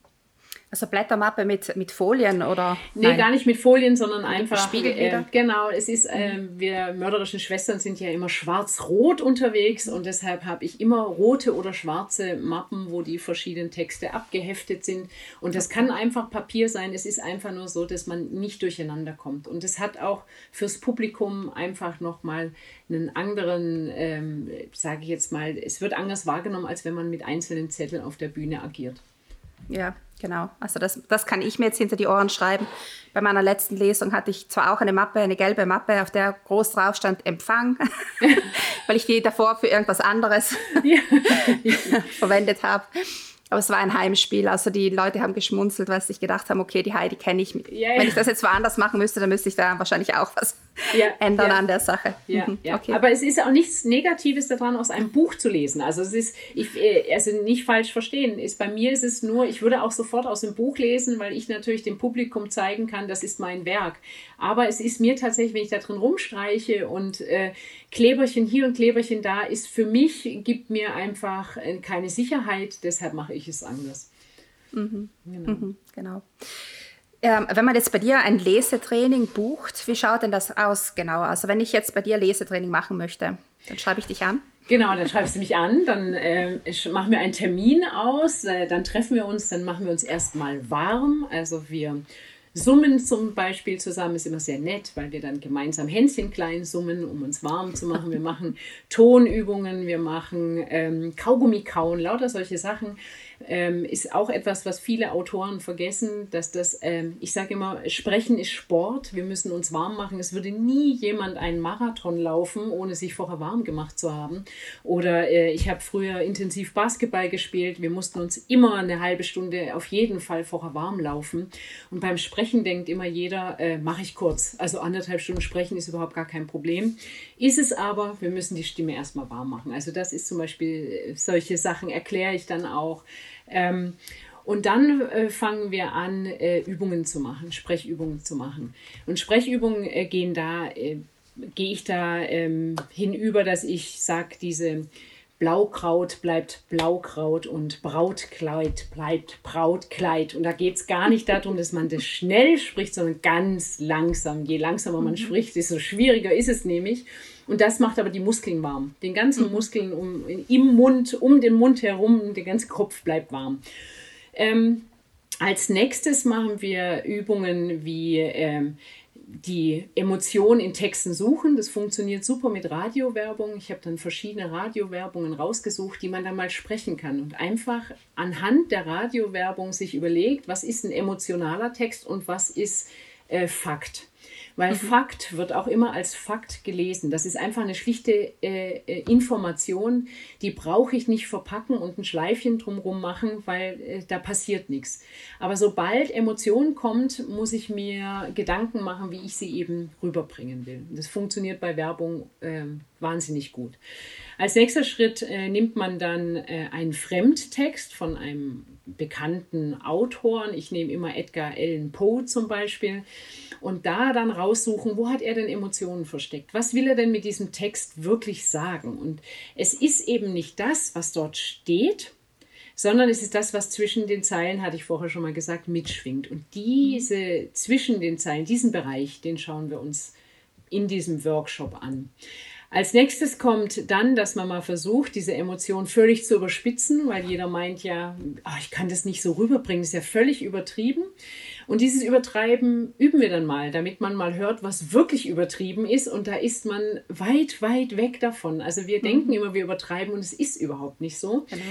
Also Blättermappe mit, mit Folien oder? Nee, Nein. gar nicht mit Folien, sondern einfach. Spiegelbilder? Äh, genau, es ist, äh, wir mörderischen Schwestern sind ja immer schwarz-rot unterwegs und deshalb habe ich immer rote oder schwarze Mappen, wo die verschiedenen Texte abgeheftet sind. Und das kann einfach Papier sein. Es ist einfach nur so, dass man nicht durcheinander kommt. Und es hat auch fürs Publikum einfach nochmal einen anderen, ähm, sage ich jetzt mal, es wird anders wahrgenommen, als wenn man mit einzelnen Zetteln auf der Bühne agiert. Ja, genau. Also das, das kann ich mir jetzt hinter die Ohren schreiben. Bei meiner letzten Lesung hatte ich zwar auch eine Mappe, eine gelbe Mappe, auf der groß drauf stand Empfang, weil ich die davor für irgendwas anderes verwendet habe. Aber es war ein Heimspiel. Also die Leute haben geschmunzelt, weil sie sich gedacht haben, okay, die Heidi kenne ich. Ja, ja. Wenn ich das jetzt woanders machen müsste, dann müsste ich da wahrscheinlich auch was ja, ändern an der Sache. Mhm. Okay. Aber es ist auch nichts Negatives daran, aus einem Buch zu lesen. Also es ist, ich, äh, also nicht falsch verstehen. Ist, bei mir ist es nur, ich würde auch sofort aus dem Buch lesen, weil ich natürlich dem Publikum zeigen kann, das ist mein Werk. Aber es ist mir tatsächlich, wenn ich da drin rumstreiche und äh, Kleberchen hier und Kleberchen da, ist für mich, gibt mir einfach äh, keine Sicherheit. Deshalb mache ich ich es anders. Mhm. Genau. Mhm, genau. Ähm, wenn man jetzt bei dir ein Lesetraining bucht, wie schaut denn das aus genau? Also wenn ich jetzt bei dir Lesetraining machen möchte, dann schreibe ich dich an. Genau, dann schreibst du mich an, dann äh, machen wir einen Termin aus, äh, dann treffen wir uns, dann machen wir uns erstmal warm. Also wir Summen zum Beispiel zusammen ist immer sehr nett, weil wir dann gemeinsam Hänschen klein summen, um uns warm zu machen. Wir machen Tonübungen, wir machen ähm, Kaugummi kauen, lauter solche Sachen ähm, ist auch etwas, was viele Autoren vergessen, dass das, ähm, ich sage immer, Sprechen ist Sport, wir müssen uns warm machen. Es würde nie jemand einen Marathon laufen, ohne sich vorher warm gemacht zu haben. Oder äh, ich habe früher intensiv Basketball gespielt, wir mussten uns immer eine halbe Stunde auf jeden Fall vorher warm laufen. Und beim Sprechen denkt immer jeder, äh, mache ich kurz. Also anderthalb Stunden sprechen ist überhaupt gar kein Problem. Ist es aber, wir müssen die Stimme erstmal warm machen. Also das ist zum Beispiel, äh, solche Sachen erkläre ich dann auch. Ähm, und dann äh, fangen wir an, äh, Übungen zu machen, Sprechübungen zu machen. Und Sprechübungen äh, gehen da, äh, gehe ich da ähm, hinüber, dass ich sage, diese Blaukraut bleibt Blaukraut und Brautkleid bleibt Brautkleid. Und da geht es gar nicht darum, dass man das schnell spricht, sondern ganz langsam. Je langsamer man mhm. spricht, desto schwieriger ist es nämlich. Und das macht aber die Muskeln warm. Den ganzen mhm. Muskeln um, im Mund, um den Mund herum, der ganze Kopf bleibt warm. Ähm, als nächstes machen wir Übungen wie ähm, die Emotionen in Texten suchen. Das funktioniert super mit Radiowerbung. Ich habe dann verschiedene Radiowerbungen rausgesucht, die man dann mal sprechen kann und einfach anhand der Radiowerbung sich überlegt, was ist ein emotionaler Text und was ist äh, Fakt. Weil mhm. Fakt wird auch immer als Fakt gelesen. Das ist einfach eine schlichte äh, äh, Information, die brauche ich nicht verpacken und ein Schleifchen drumherum machen, weil äh, da passiert nichts. Aber sobald Emotion kommt, muss ich mir Gedanken machen, wie ich sie eben rüberbringen will. Das funktioniert bei Werbung äh, wahnsinnig gut. Als nächster Schritt äh, nimmt man dann äh, einen Fremdtext von einem bekannten Autoren. Ich nehme immer Edgar Allan Poe zum Beispiel und da dann raussuchen, wo hat er denn Emotionen versteckt? Was will er denn mit diesem Text wirklich sagen? Und es ist eben nicht das, was dort steht, sondern es ist das, was zwischen den Zeilen, hatte ich vorher schon mal gesagt, mitschwingt. Und diese zwischen den Zeilen, diesen Bereich, den schauen wir uns in diesem Workshop an. Als nächstes kommt dann, dass man mal versucht, diese Emotion völlig zu überspitzen, weil jeder meint ja, oh, ich kann das nicht so rüberbringen, das ist ja völlig übertrieben. Und dieses Übertreiben üben wir dann mal, damit man mal hört, was wirklich übertrieben ist. Und da ist man weit, weit weg davon. Also wir mhm. denken immer, wir übertreiben und es ist überhaupt nicht so. Genau.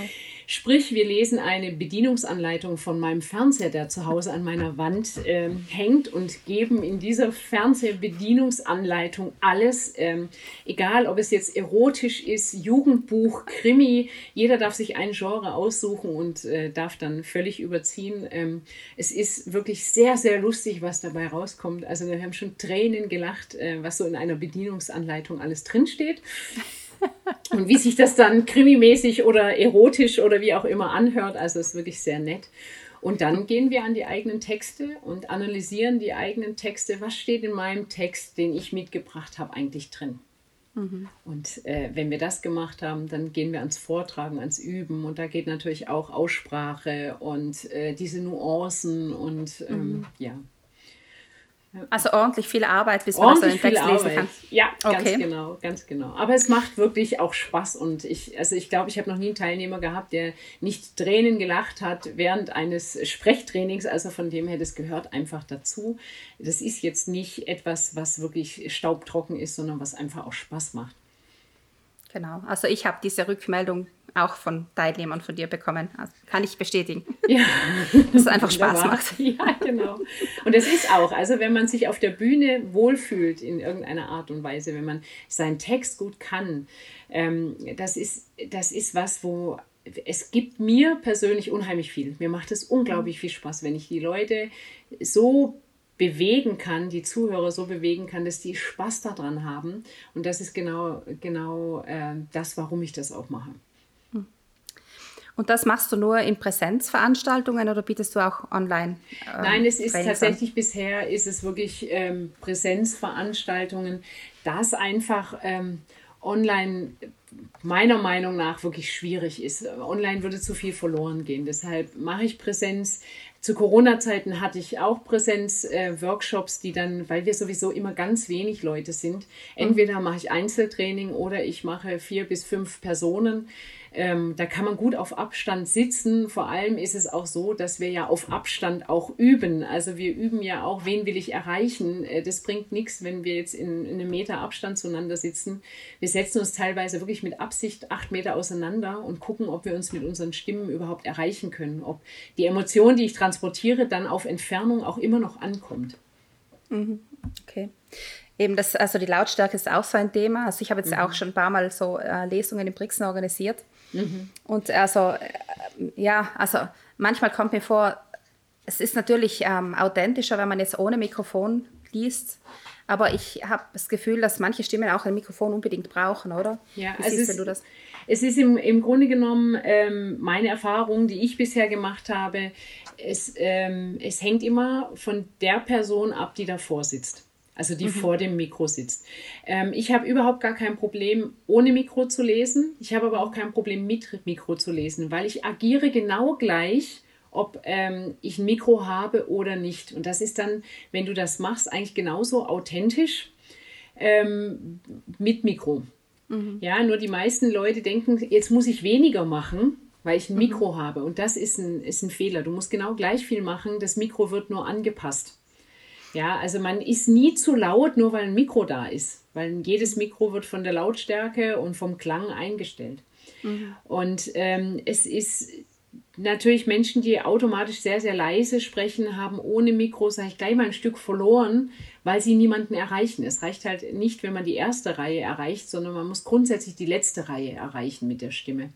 Sprich, wir lesen eine Bedienungsanleitung von meinem Fernseher, der zu Hause an meiner Wand äh, hängt und geben in dieser Fernsehbedienungsanleitung alles, ähm, egal ob es jetzt erotisch ist, Jugendbuch, Krimi, jeder darf sich ein Genre aussuchen und äh, darf dann völlig überziehen. Ähm, es ist wirklich sehr, sehr lustig, was dabei rauskommt. Also wir haben schon Tränen gelacht, äh, was so in einer Bedienungsanleitung alles drinsteht. Und wie sich das dann krimimäßig oder erotisch oder wie auch immer anhört. Also ist wirklich sehr nett. Und dann gehen wir an die eigenen Texte und analysieren die eigenen Texte. Was steht in meinem Text, den ich mitgebracht habe, eigentlich drin? Mhm. Und äh, wenn wir das gemacht haben, dann gehen wir ans Vortragen, ans Üben. Und da geht natürlich auch Aussprache und äh, diese Nuancen und ähm, mhm. ja. Also ordentlich viel Arbeit, bis man so einen Text lesen Arbeit. kann. Ja, ganz okay. genau, ganz genau. Aber es macht wirklich auch Spaß und ich, also ich glaube, ich habe noch nie einen Teilnehmer gehabt, der nicht Tränen gelacht hat während eines Sprechtrainings. Also von dem her, das gehört einfach dazu. Das ist jetzt nicht etwas, was wirklich staubtrocken ist, sondern was einfach auch Spaß macht. Genau. Also ich habe diese Rückmeldung auch von Teilnehmern von dir bekommen. Also kann ich bestätigen. Ja. Dass es einfach Spaß macht. Ja, genau. Und es ist auch, also wenn man sich auf der Bühne wohlfühlt in irgendeiner Art und Weise, wenn man seinen Text gut kann, ähm, das, ist, das ist was, wo es gibt mir persönlich unheimlich viel. Mir macht es unglaublich viel Spaß, wenn ich die Leute so bewegen kann, die Zuhörer so bewegen kann, dass die Spaß daran haben. Und das ist genau, genau äh, das, warum ich das auch mache. Und das machst du nur in Präsenzveranstaltungen oder bietest du auch online? Ähm, Nein, es ist tatsächlich an? bisher ist es wirklich ähm, Präsenzveranstaltungen, das einfach ähm, online meiner Meinung nach wirklich schwierig ist. Online würde zu viel verloren gehen. Deshalb mache ich Präsenz. Zu Corona-Zeiten hatte ich auch Präsenz-Workshops, die dann, weil wir sowieso immer ganz wenig Leute sind, entweder mache ich Einzeltraining oder ich mache vier bis fünf Personen ähm, da kann man gut auf Abstand sitzen. Vor allem ist es auch so, dass wir ja auf Abstand auch üben. Also wir üben ja auch, wen will ich erreichen. Äh, das bringt nichts, wenn wir jetzt in, in, einem Meter Abstand zueinander sitzen. Wir setzen uns teilweise wirklich mit Absicht acht Meter auseinander und gucken, ob wir uns mit unseren Stimmen überhaupt erreichen können. Ob die Emotion, die ich transportiere, dann auf Entfernung auch immer noch ankommt. Mhm. Okay. Eben das, also die Lautstärke ist auch so ein Thema. Also ich habe jetzt mhm. auch schon ein paar Mal so äh, Lesungen in Brixen organisiert. Mhm. Und also, äh, ja, also manchmal kommt mir vor, es ist natürlich ähm, authentischer, wenn man jetzt ohne Mikrofon liest. Aber ich habe das Gefühl, dass manche Stimmen auch ein Mikrofon unbedingt brauchen, oder? Ja, Wie siehst ist, du das? Es ist im, im Grunde genommen ähm, meine Erfahrung, die ich bisher gemacht habe. Es, ähm, es hängt immer von der Person ab, die davor sitzt also die mhm. vor dem Mikro sitzt. Ähm, ich habe überhaupt gar kein Problem, ohne Mikro zu lesen. Ich habe aber auch kein Problem, mit Mikro zu lesen, weil ich agiere genau gleich, ob ähm, ich ein Mikro habe oder nicht. Und das ist dann, wenn du das machst, eigentlich genauso authentisch ähm, mit Mikro. Mhm. Ja, nur die meisten Leute denken, jetzt muss ich weniger machen, weil ich ein mhm. Mikro mhm. habe. Und das ist ein, ist ein Fehler. Du musst genau gleich viel machen. Das Mikro wird nur angepasst. Ja, also man ist nie zu laut, nur weil ein Mikro da ist. Weil jedes Mikro wird von der Lautstärke und vom Klang eingestellt. Mhm. Und ähm, es ist natürlich Menschen, die automatisch sehr, sehr leise sprechen, haben ohne Mikro, sage ich gleich mal ein Stück verloren, weil sie niemanden erreichen. Es reicht halt nicht, wenn man die erste Reihe erreicht, sondern man muss grundsätzlich die letzte Reihe erreichen mit der Stimme.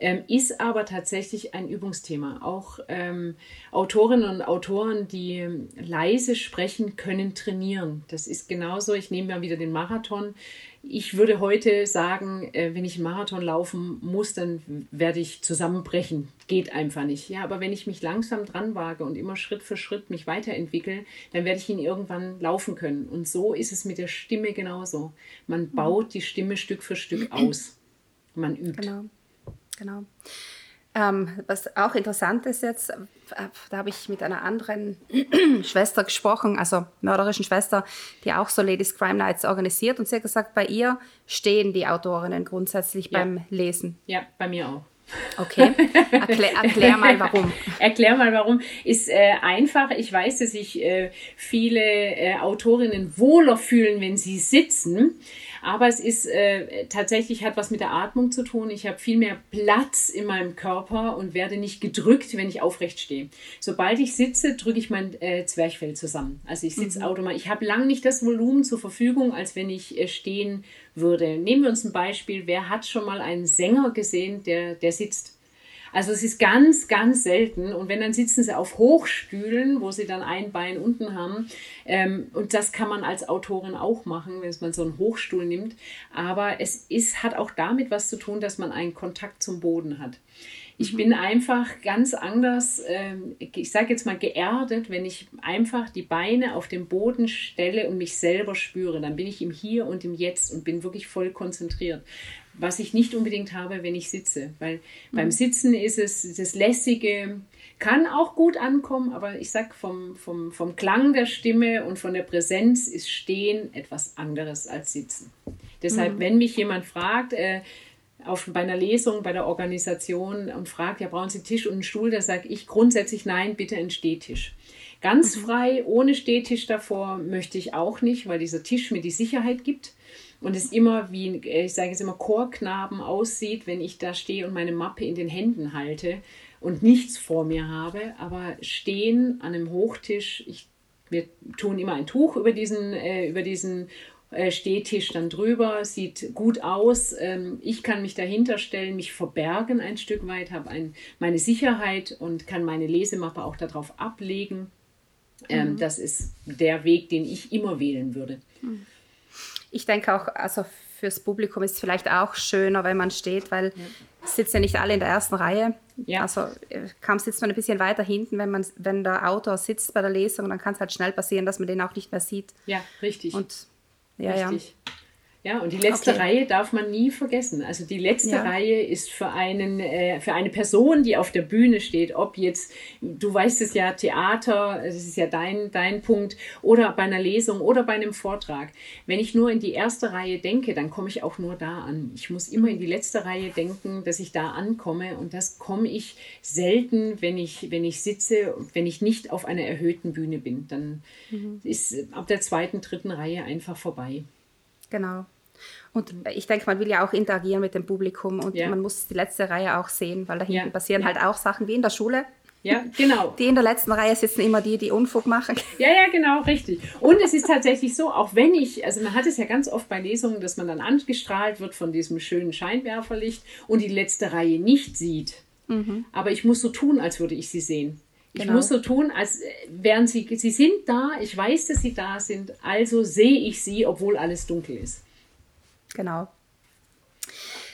Ähm, ist aber tatsächlich ein Übungsthema. Auch ähm, Autorinnen und Autoren, die leise sprechen, können trainieren. Das ist genauso. Ich nehme mal wieder den Marathon. Ich würde heute sagen, äh, wenn ich einen Marathon laufen muss, dann werde ich zusammenbrechen. Geht einfach nicht. Ja, aber wenn ich mich langsam dran wage und immer Schritt für Schritt mich weiterentwickle, dann werde ich ihn irgendwann laufen können. Und so ist es mit der Stimme genauso. Man baut die Stimme Stück für Stück aus. Man übt. Genau genau. Ähm, was auch interessant ist jetzt, äh, da habe ich mit einer anderen Schwester gesprochen, also mörderischen Schwester, die auch so Ladies Crime Nights organisiert und sie hat gesagt, bei ihr stehen die Autorinnen grundsätzlich ja. beim Lesen. Ja, bei mir auch. Okay, erklär, erklär, mal warum. erklär mal warum. Ist äh, einfach. Ich weiß, dass sich äh, viele äh, Autorinnen wohler fühlen, wenn sie sitzen. Aber es ist äh, tatsächlich hat was mit der Atmung zu tun. Ich habe viel mehr Platz in meinem Körper und werde nicht gedrückt, wenn ich aufrecht stehe. Sobald ich sitze, drücke ich mein äh, Zwerchfell zusammen. Also ich sitze mhm. automatisch. Ich habe lang nicht das Volumen zur Verfügung, als wenn ich äh, stehen würde. Nehmen wir uns ein Beispiel. Wer hat schon mal einen Sänger gesehen, der, der sitzt? Also es ist ganz, ganz selten. Und wenn, dann sitzen sie auf Hochstühlen, wo sie dann ein Bein unten haben. Ähm, und das kann man als Autorin auch machen, wenn man so einen Hochstuhl nimmt. Aber es ist, hat auch damit was zu tun, dass man einen Kontakt zum Boden hat. Ich mhm. bin einfach ganz anders, ähm, ich sage jetzt mal geerdet, wenn ich einfach die Beine auf den Boden stelle und mich selber spüre. Dann bin ich im Hier und im Jetzt und bin wirklich voll konzentriert was ich nicht unbedingt habe, wenn ich sitze. Weil mhm. beim Sitzen ist es das Lässige, kann auch gut ankommen, aber ich sag vom, vom, vom Klang der Stimme und von der Präsenz ist Stehen etwas anderes als Sitzen. Deshalb, mhm. wenn mich jemand fragt, äh, auf, bei einer Lesung, bei der Organisation und fragt, ja, brauchen Sie Tisch und einen Stuhl, da sage ich grundsätzlich nein, bitte einen Stehtisch. Ganz mhm. frei, ohne Stehtisch davor möchte ich auch nicht, weil dieser Tisch mir die Sicherheit gibt und es immer wie, ich sage es immer, Chorknaben aussieht, wenn ich da stehe und meine Mappe in den Händen halte und nichts vor mir habe. Aber stehen an einem Hochtisch, ich, wir tun immer ein Tuch über diesen, äh, über diesen äh, Stehtisch dann drüber, sieht gut aus. Ähm, ich kann mich dahinter stellen, mich verbergen ein Stück weit, habe ein, meine Sicherheit und kann meine Lesemappe auch darauf ablegen. Ähm, mhm. Das ist der Weg, den ich immer wählen würde. Mhm. Ich denke auch, also fürs Publikum ist es vielleicht auch schöner, wenn man steht, weil ja. sitzen ja nicht alle in der ersten Reihe. Ja. Also äh, kaum sitzt man ein bisschen weiter hinten, wenn, man, wenn der Autor sitzt bei der Lesung, dann kann es halt schnell passieren, dass man den auch nicht mehr sieht. Ja, richtig. Und ja, Richtig. Ja. Ja, und die letzte okay. Reihe darf man nie vergessen. Also die letzte ja. Reihe ist für einen, äh, für eine Person, die auf der Bühne steht, ob jetzt, du weißt es ja, Theater, das ist ja dein, dein Punkt, oder bei einer Lesung oder bei einem Vortrag. Wenn ich nur in die erste Reihe denke, dann komme ich auch nur da an. Ich muss immer in die letzte Reihe denken, dass ich da ankomme. Und das komme ich selten, wenn ich, wenn ich sitze, wenn ich nicht auf einer erhöhten Bühne bin. Dann mhm. ist ab der zweiten, dritten Reihe einfach vorbei. Genau. Und ich denke, man will ja auch interagieren mit dem Publikum und ja. man muss die letzte Reihe auch sehen, weil da hinten ja. passieren ja. halt auch Sachen wie in der Schule. Ja, genau. Die in der letzten Reihe sitzen immer die, die Unfug machen. Ja, ja, genau, richtig. Und es ist tatsächlich so, auch wenn ich, also man hat es ja ganz oft bei Lesungen, dass man dann angestrahlt wird von diesem schönen Scheinwerferlicht und die letzte Reihe nicht sieht. Mhm. Aber ich muss so tun, als würde ich sie sehen. Ich genau. muss so tun, als wären sie, sie sind da, ich weiß, dass sie da sind, also sehe ich sie, obwohl alles dunkel ist. Genau.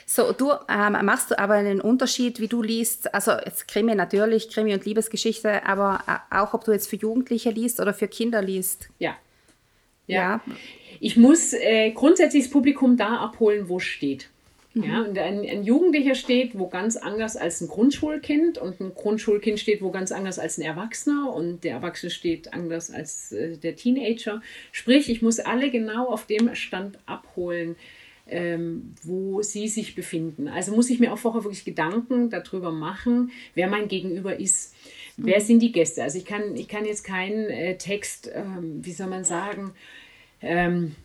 So, du ähm, machst du aber einen Unterschied, wie du liest, also jetzt Krimi natürlich, Krimi und Liebesgeschichte, aber äh, auch ob du jetzt für Jugendliche liest oder für Kinder liest. Ja. Ja. ja. Ich muss äh, grundsätzlich das Publikum da abholen, wo es steht. Ja, mhm. und ein, ein, Jugendlicher steht wo ganz anders als ein Grundschulkind und ein Grundschulkind steht wo ganz anders als ein Erwachsener und der Erwachsene steht anders als äh, der Teenager. Sprich, ich muss alle genau auf dem Stand abholen, ähm, wo sie sich befinden. Also muss ich mir auch vorher wirklich Gedanken darüber machen, wer mein Gegenüber ist. Mhm. Wer sind die Gäste? Also ich kann, ich kann jetzt keinen äh, Text, ähm, wie soll man sagen, ähm,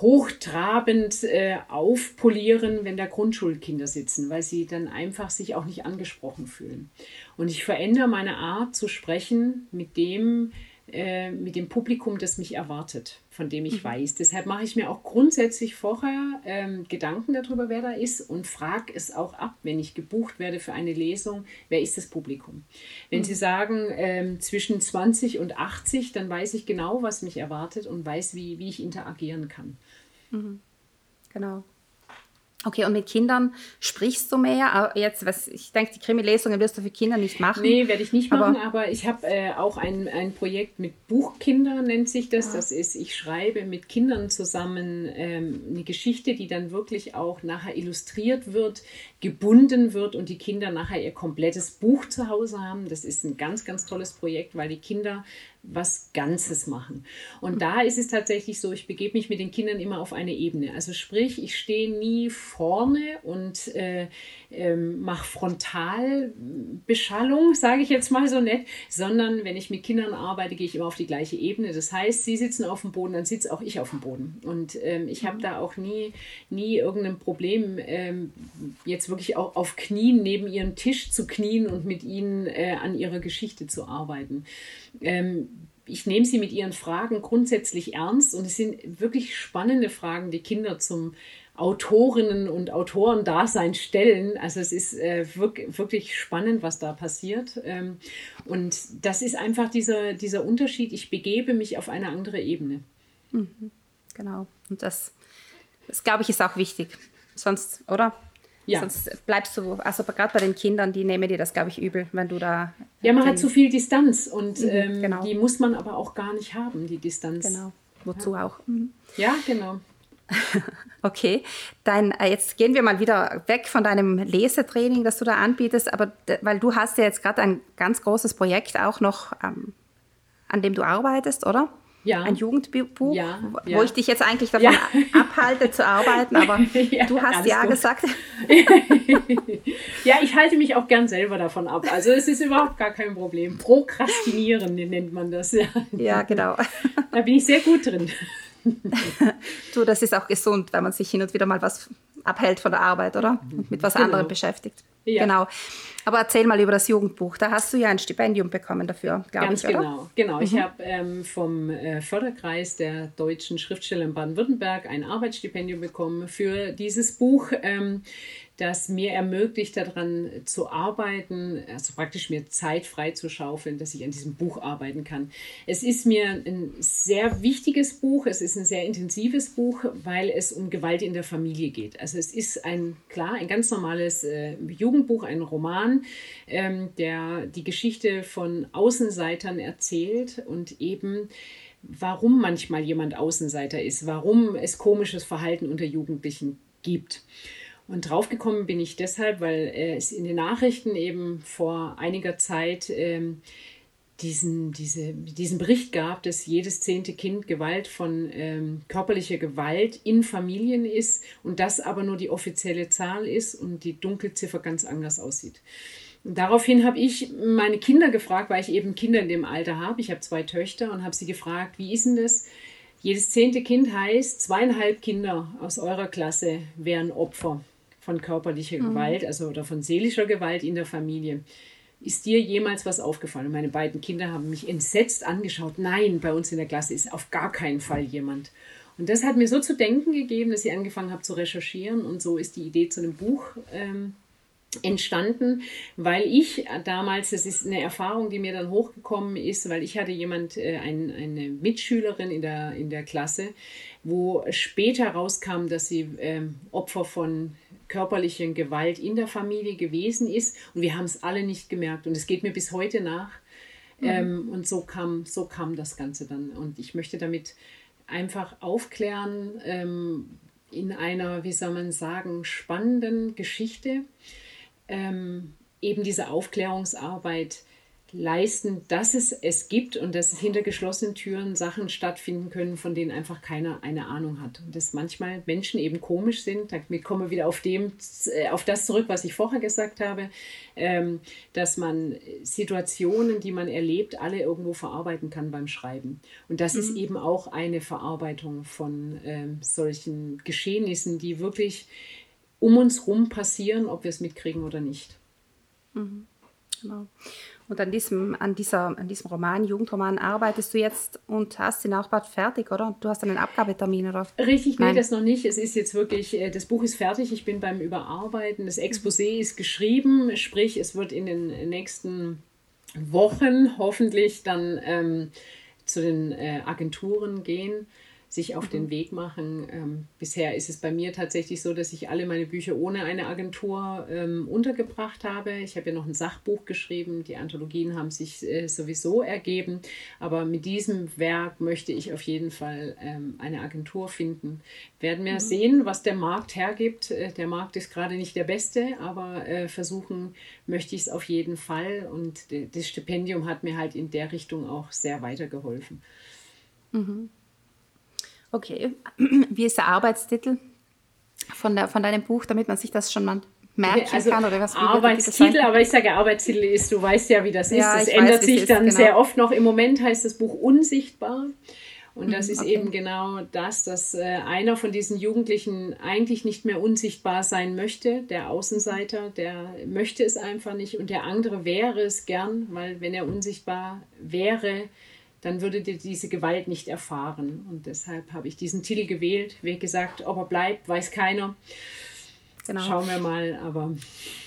hochtrabend äh, aufpolieren, wenn da Grundschulkinder sitzen, weil sie dann einfach sich auch nicht angesprochen fühlen. Und ich verändere meine Art zu sprechen mit dem, äh, mit dem Publikum, das mich erwartet, von dem ich mhm. weiß. Deshalb mache ich mir auch grundsätzlich vorher ähm, Gedanken darüber, wer da ist und frage es auch ab, wenn ich gebucht werde für eine Lesung, wer ist das Publikum. Wenn mhm. Sie sagen ähm, zwischen 20 und 80, dann weiß ich genau, was mich erwartet und weiß, wie, wie ich interagieren kann. Mhm. Genau. Okay, und mit Kindern sprichst du mehr? Jetzt, was, ich denke, die Krimi-Lesungen wirst du für Kinder nicht machen. Nee, werde ich nicht machen, aber, aber ich habe äh, auch ein, ein Projekt mit Buchkinder, nennt sich das. Ja. Das ist, ich schreibe mit Kindern zusammen ähm, eine Geschichte, die dann wirklich auch nachher illustriert wird, gebunden wird und die Kinder nachher ihr komplettes Buch zu Hause haben. Das ist ein ganz, ganz tolles Projekt, weil die Kinder was Ganzes machen. Und da ist es tatsächlich so, ich begebe mich mit den Kindern immer auf eine Ebene. Also sprich, ich stehe nie vorne und äh, ähm, mache Frontalbeschallung, sage ich jetzt mal so nett, sondern wenn ich mit Kindern arbeite, gehe ich immer auf die gleiche Ebene. Das heißt, sie sitzen auf dem Boden, dann sitze auch ich auf dem Boden. Und ähm, ich habe mhm. da auch nie, nie irgendein Problem, ähm, jetzt wirklich auch auf Knien neben ihrem Tisch zu knien und mit ihnen äh, an ihrer Geschichte zu arbeiten. Ähm, ich nehme sie mit ihren Fragen grundsätzlich ernst und es sind wirklich spannende Fragen, die Kinder zum Autorinnen und Autoren-Dasein stellen. Also es ist äh, wirklich, wirklich spannend, was da passiert. Ähm, und das ist einfach dieser, dieser Unterschied. Ich begebe mich auf eine andere Ebene. Mhm. Genau. Und das, das glaube ich, ist auch wichtig. Sonst, oder? Ja. Sonst bleibst du, also gerade bei den Kindern, die nehmen dir das, glaube ich, übel, wenn du da. Ja, man hat zu viel Distanz und mhm, ähm, genau. die muss man aber auch gar nicht haben, die Distanz. Genau. Wozu ja. auch. Mhm. Ja, genau. okay, dann äh, jetzt gehen wir mal wieder weg von deinem Lesetraining, das du da anbietest, aber weil du hast ja jetzt gerade ein ganz großes Projekt auch noch, ähm, an dem du arbeitest, oder? Ja. Ein Jugendbuch, ja, wo ja. ich dich jetzt eigentlich davon abhalte zu arbeiten, aber du hast ja gut. gesagt. ja, ich halte mich auch gern selber davon ab. Also es ist überhaupt gar kein Problem. Prokrastinieren nennt man das. Ja, ja genau. Da bin ich sehr gut drin. du, das ist auch gesund, wenn man sich hin und wieder mal was abhält von der Arbeit, oder? Und mit was genau. anderem beschäftigt. Ja. Genau. Aber erzähl mal über das Jugendbuch. Da hast du ja ein Stipendium bekommen dafür, glaube ich, oder? genau. Genau. Mhm. Ich habe ähm, vom äh, Förderkreis der deutschen Schriftsteller in Baden-Württemberg ein Arbeitsstipendium bekommen für dieses Buch. Ähm, das mir ermöglicht, daran zu arbeiten, also praktisch mir Zeit frei zu schaufeln, dass ich an diesem Buch arbeiten kann. Es ist mir ein sehr wichtiges Buch, es ist ein sehr intensives Buch, weil es um Gewalt in der Familie geht. Also es ist ein, klar, ein ganz normales äh, Jugendbuch, ein Roman, ähm, der die Geschichte von Außenseitern erzählt und eben warum manchmal jemand Außenseiter ist, warum es komisches Verhalten unter Jugendlichen gibt. Und draufgekommen bin ich deshalb, weil äh, es in den Nachrichten eben vor einiger Zeit ähm, diesen, diese, diesen Bericht gab, dass jedes zehnte Kind Gewalt von ähm, körperlicher Gewalt in Familien ist und das aber nur die offizielle Zahl ist und die Dunkelziffer ganz anders aussieht. Und daraufhin habe ich meine Kinder gefragt, weil ich eben Kinder in dem Alter habe. Ich habe zwei Töchter und habe sie gefragt, wie ist denn das? Jedes zehnte Kind heißt, zweieinhalb Kinder aus eurer Klasse wären Opfer von körperlicher mhm. Gewalt, also oder von seelischer Gewalt in der Familie. Ist dir jemals was aufgefallen? meine beiden Kinder haben mich entsetzt angeschaut. Nein, bei uns in der Klasse ist auf gar keinen Fall jemand. Und das hat mir so zu denken gegeben, dass ich angefangen habe zu recherchieren. Und so ist die Idee zu einem Buch ähm, entstanden, weil ich damals, das ist eine Erfahrung, die mir dann hochgekommen ist, weil ich hatte jemand, äh, ein, eine Mitschülerin in der, in der Klasse, wo später rauskam, dass sie äh, Opfer von körperlichen Gewalt in der Familie gewesen ist und wir haben es alle nicht gemerkt und es geht mir bis heute nach. Mhm. Ähm, und so kam, so kam das Ganze dann. Und ich möchte damit einfach aufklären ähm, in einer, wie soll man sagen, spannenden Geschichte. Ähm, eben diese Aufklärungsarbeit leisten, dass es es gibt und dass hinter geschlossenen Türen Sachen stattfinden können, von denen einfach keiner eine Ahnung hat. Und dass manchmal Menschen eben komisch sind. Damit kommen wir wieder auf, dem, äh, auf das zurück, was ich vorher gesagt habe, ähm, dass man Situationen, die man erlebt, alle irgendwo verarbeiten kann beim Schreiben. Und das mhm. ist eben auch eine Verarbeitung von ähm, solchen Geschehnissen, die wirklich um uns herum passieren, ob wir es mitkriegen oder nicht. Mhm. Genau. Und an diesem, an, dieser, an diesem Roman, Jugendroman, arbeitest du jetzt und hast ihn auch bald fertig, oder? Du hast einen Abgabetermin, oder? Richtig, Nein. nee, das noch nicht. Es ist jetzt wirklich, äh, das Buch ist fertig, ich bin beim Überarbeiten. Das Exposé ist geschrieben, sprich, es wird in den nächsten Wochen hoffentlich dann ähm, zu den äh, Agenturen gehen sich auf mhm. den Weg machen. Ähm, bisher ist es bei mir tatsächlich so, dass ich alle meine Bücher ohne eine Agentur ähm, untergebracht habe. Ich habe ja noch ein Sachbuch geschrieben. Die Anthologien haben sich äh, sowieso ergeben. Aber mit diesem Werk möchte ich auf jeden Fall ähm, eine Agentur finden. Werden wir mhm. sehen, was der Markt hergibt. Äh, der Markt ist gerade nicht der beste, aber äh, versuchen möchte ich es auf jeden Fall. Und das Stipendium hat mir halt in der Richtung auch sehr weitergeholfen. Mhm. Okay. Wie ist der Arbeitstitel von, der, von deinem Buch, damit man sich das schon mal merken also kann? Oder was, Arbeitstitel, aber ich sage Arbeitstitel ist, du weißt ja, wie das ist. Ja, das ändert weiß, sich dann ist, genau. sehr oft noch. Im Moment heißt das Buch Unsichtbar. Und das mhm, ist okay. eben genau das, dass äh, einer von diesen Jugendlichen eigentlich nicht mehr unsichtbar sein möchte, der Außenseiter, der möchte es einfach nicht und der andere wäre es gern, weil wenn er unsichtbar wäre, dann würdet ihr diese Gewalt nicht erfahren. Und deshalb habe ich diesen Titel gewählt. Wie gesagt, ob er bleibt, weiß keiner. Genau. Schauen wir mal, aber.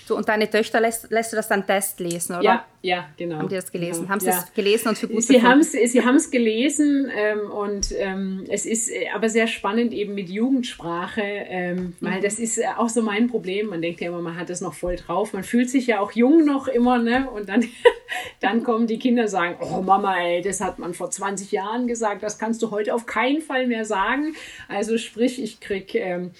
Du und deine Töchter lässt, lässt du das dann Test lesen, oder? Ja, ja, genau. Haben die das gelesen? Genau. Haben sie ja. es gelesen und für gut Sie haben es Sie haben's gelesen ähm, und ähm, es ist äh, aber sehr spannend eben mit Jugendsprache, ähm, weil mhm. das ist äh, auch so mein Problem. Man denkt ja immer, man hat das noch voll drauf. Man fühlt sich ja auch jung noch immer, ne? Und dann, dann kommen die Kinder und sagen, oh Mama, ey, das hat man vor 20 Jahren gesagt, das kannst du heute auf keinen Fall mehr sagen. Also sprich, ich krieg ähm,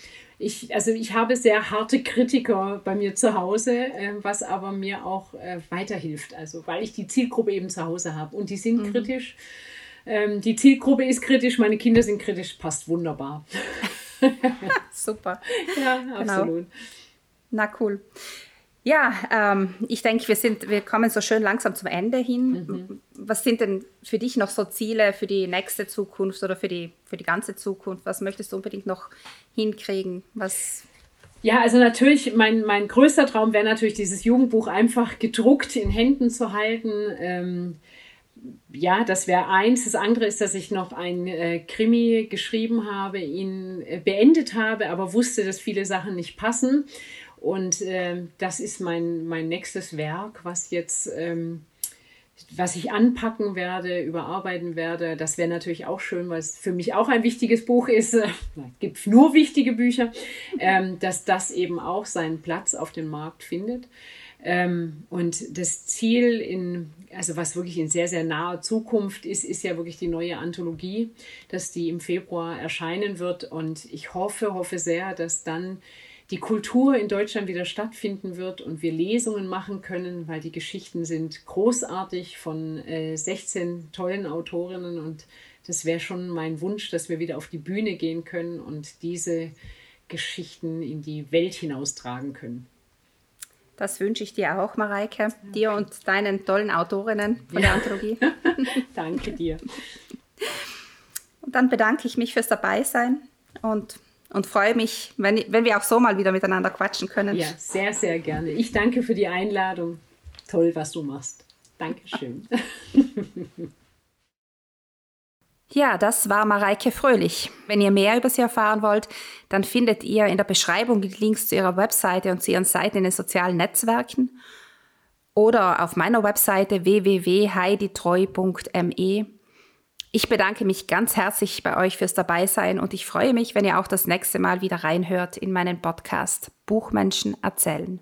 ich, also ich habe sehr harte Kritiker bei mir zu Hause, äh, was aber mir auch äh, weiterhilft. Also weil ich die Zielgruppe eben zu Hause habe und die sind mhm. kritisch. Ähm, die Zielgruppe ist kritisch, meine Kinder sind kritisch, passt wunderbar. Super. Ja, genau. absolut. Genau. Na cool. Ja, ähm, ich denke, wir, sind, wir kommen so schön langsam zum Ende hin. Mhm. Was sind denn für dich noch so Ziele für die nächste Zukunft oder für die, für die ganze Zukunft? Was möchtest du unbedingt noch hinkriegen? Was, ja, also natürlich, mein, mein größter Traum wäre natürlich, dieses Jugendbuch einfach gedruckt in Händen zu halten. Ähm, ja, das wäre eins. Das andere ist, dass ich noch ein äh, Krimi geschrieben habe, ihn äh, beendet habe, aber wusste, dass viele Sachen nicht passen. Und äh, das ist mein, mein nächstes Werk, was jetzt, ähm, was ich anpacken werde, überarbeiten werde. Das wäre natürlich auch schön, weil es für mich auch ein wichtiges Buch ist. Es gibt nur wichtige Bücher, ähm, dass das eben auch seinen Platz auf dem Markt findet. Ähm, und das Ziel in, also was wirklich in sehr, sehr naher Zukunft ist, ist ja wirklich die neue Anthologie, dass die im Februar erscheinen wird. Und ich hoffe, hoffe sehr, dass dann die Kultur in Deutschland wieder stattfinden wird und wir Lesungen machen können, weil die Geschichten sind großartig von äh, 16 tollen Autorinnen und das wäre schon mein Wunsch, dass wir wieder auf die Bühne gehen können und diese Geschichten in die Welt hinaustragen können. Das wünsche ich dir auch, Mareike, dir und deinen tollen Autorinnen von ja. der Anthologie. Danke dir. Und dann bedanke ich mich fürs Dabeisein und und freue mich, wenn, wenn wir auch so mal wieder miteinander quatschen können. Ja, sehr, sehr gerne. Ich danke für die Einladung. Toll, was du machst. Dankeschön. Ja, das war Mareike Fröhlich. Wenn ihr mehr über sie erfahren wollt, dann findet ihr in der Beschreibung die Links zu ihrer Webseite und zu ihren Seiten in den sozialen Netzwerken oder auf meiner Webseite www.heiditreu.me ich bedanke mich ganz herzlich bei euch fürs Dabeisein und ich freue mich, wenn ihr auch das nächste Mal wieder reinhört in meinen Podcast Buchmenschen erzählen.